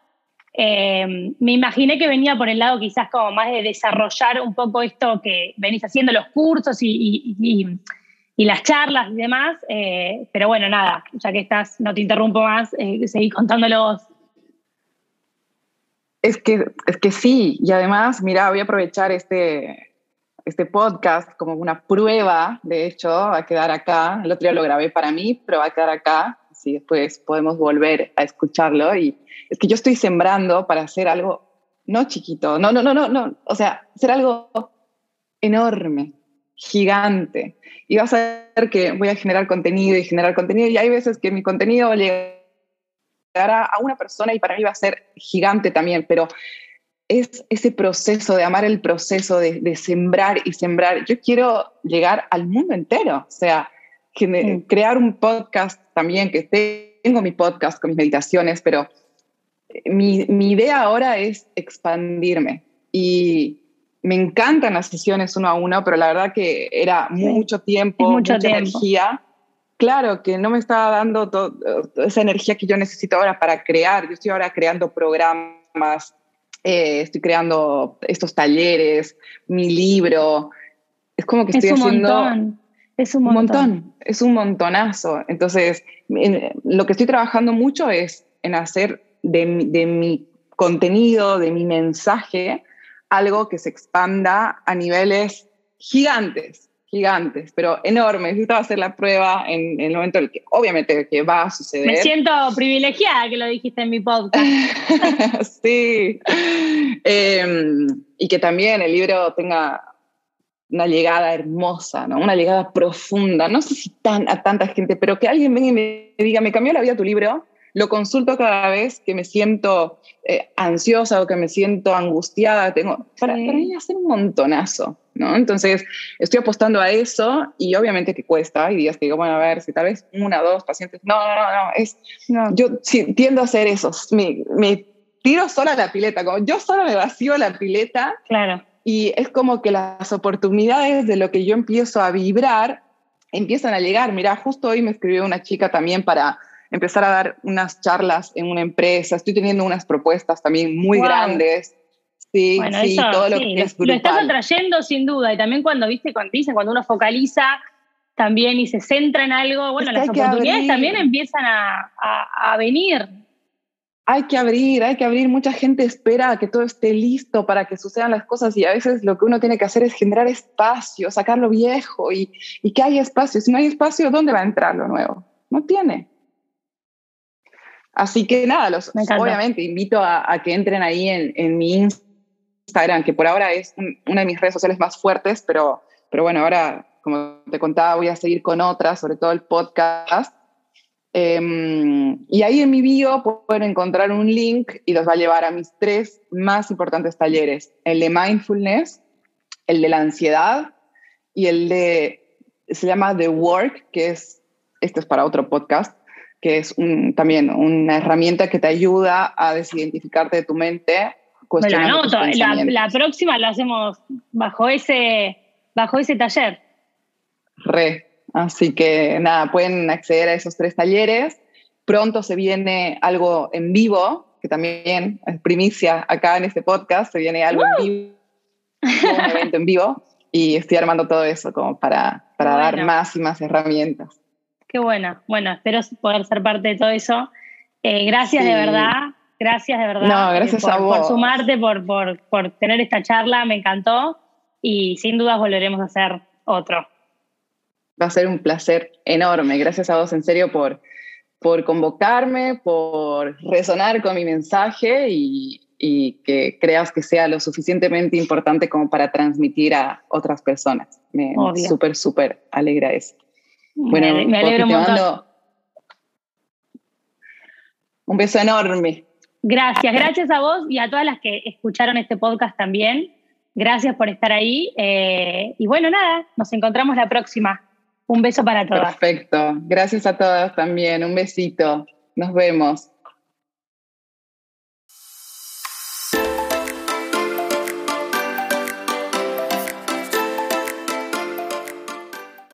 Em, me imaginé que venía por el lado quizás como más de desarrollar un poco esto que venís haciendo, los cursos y, y y las charlas y demás. Eh, pero bueno, nada, ya que estás, no te interrumpo más, eh, seguí contándolos. Es que, es que sí, y además, mira, voy a aprovechar este, este podcast como una prueba, de hecho, va a quedar acá. El otro día lo grabé para mí, pero va a quedar acá, así después podemos volver a escucharlo. Y es que yo estoy sembrando para hacer algo, no chiquito, no, no, no, no, no, o sea, hacer algo enorme, gigante. Y vas a ver que voy a generar contenido y generar contenido. Y hay veces que mi contenido llegará a una persona y para mí va a ser gigante también, pero es ese proceso de amar el proceso de, sembrar y sembrar. Yo quiero llegar al mundo entero, o sea, crear un podcast también, que tengo mi podcast con mis meditaciones, pero mi, mi idea ahora es expandirme y, me encantan las sesiones uno a uno, pero la verdad que era mucho tiempo, mucha energía. Claro, que no me estaba dando toda esa energía que yo necesito ahora para crear. Yo estoy ahora creando programas, eh, estoy creando estos talleres, mi libro. Es como que estoy un haciendo... Montón. Es un montón. Es un montonazo. Entonces, lo que estoy trabajando mucho es en hacer de, de mi contenido, de mi mensaje, algo que se expanda a niveles gigantes, gigantes, pero enormes. Necesito hacer la prueba en, el momento en el que, obviamente, que va a suceder. Me siento privilegiada que lo dijiste en mi podcast. sí. Em, y que también el libro tenga una llegada hermosa, ¿no? una llegada profunda. No sé si tan, a tanta gente, pero que alguien venga y me diga, me cambió la vida tu libro lo consulto cada vez que me siento eh, ansiosa o que me siento angustiada. Tengo, para, mí hace un montonazo, ¿no? Entonces, estoy apostando a eso y obviamente que cuesta. Hay días que digo, bueno, a ver, si tal vez una, dos pacientes. No, no, no, no. Es, Yo tiendo a hacer eso. Me, me tiro sola la pileta. Como yo sola me vacío la pileta. Claro. Y es como que las oportunidades de lo que yo empiezo a vibrar empiezan a llegar. Mira, justo hoy me escribió una chica también para empezar a dar unas charlas en una empresa. Estoy teniendo unas propuestas también muy grandes. Sí, sí, todo lo que es Lo estás atrayendo sin duda. Y también cuando, viste, cuando dicen, cuando uno focaliza también y se centra en algo, bueno, las oportunidades también empiezan a, a, venir. Hay que abrir, hay que abrir. Mucha gente espera a que todo esté listo para que sucedan las cosas y a veces lo que uno tiene que hacer es generar espacio, sacar lo viejo y, y que haya espacio. Si no hay espacio, ¿dónde va a entrar lo nuevo? No tiene. Así que nada, los, obviamente invito a, que entren ahí en, mi Instagram, que por ahora es una de mis redes sociales más fuertes, pero, pero bueno, ahora, como te contaba, voy a seguir con otras, sobre todo el podcast. Em, y ahí en mi bio pueden encontrar un link y los va a llevar a mis tres más importantes talleres, el de mindfulness, el de la ansiedad y el de se llama The Work, que es, esto es para otro podcast, que es también una herramienta que te ayuda a desidentificarte de tu mente. Me la anoto, la, próxima lo hacemos bajo ese, bajo ese taller. Re, así que nada, pueden acceder a esos tres talleres. Pronto se viene algo en vivo, que también es primicia acá en este podcast, se viene algo en vivo, un evento en vivo, y estoy armando todo eso como para, para dar más y más herramientas. Qué bueno. Bueno, espero poder ser parte de todo eso. Eh, gracias de verdad. Gracias de verdad. No, gracias por, a vos. Por sumarte, por, por, por tener esta charla. Me encantó. Y sin dudas volveremos a hacer otro. Va a ser un placer enorme. Gracias a vos, en serio, por, por convocarme, por resonar con mi mensaje y, y que creas que sea lo suficientemente importante como para transmitir a otras personas. Me súper, súper alegra eso. Bueno, me, alegro un montón. Un beso enorme. Gracias, gracias a vos y a todas las que escucharon este podcast también. Gracias por estar ahí. Eh, y bueno, nada, nos encontramos la próxima. Un beso para todas. Perfecto. Gracias a todas también. Un besito. Nos vemos.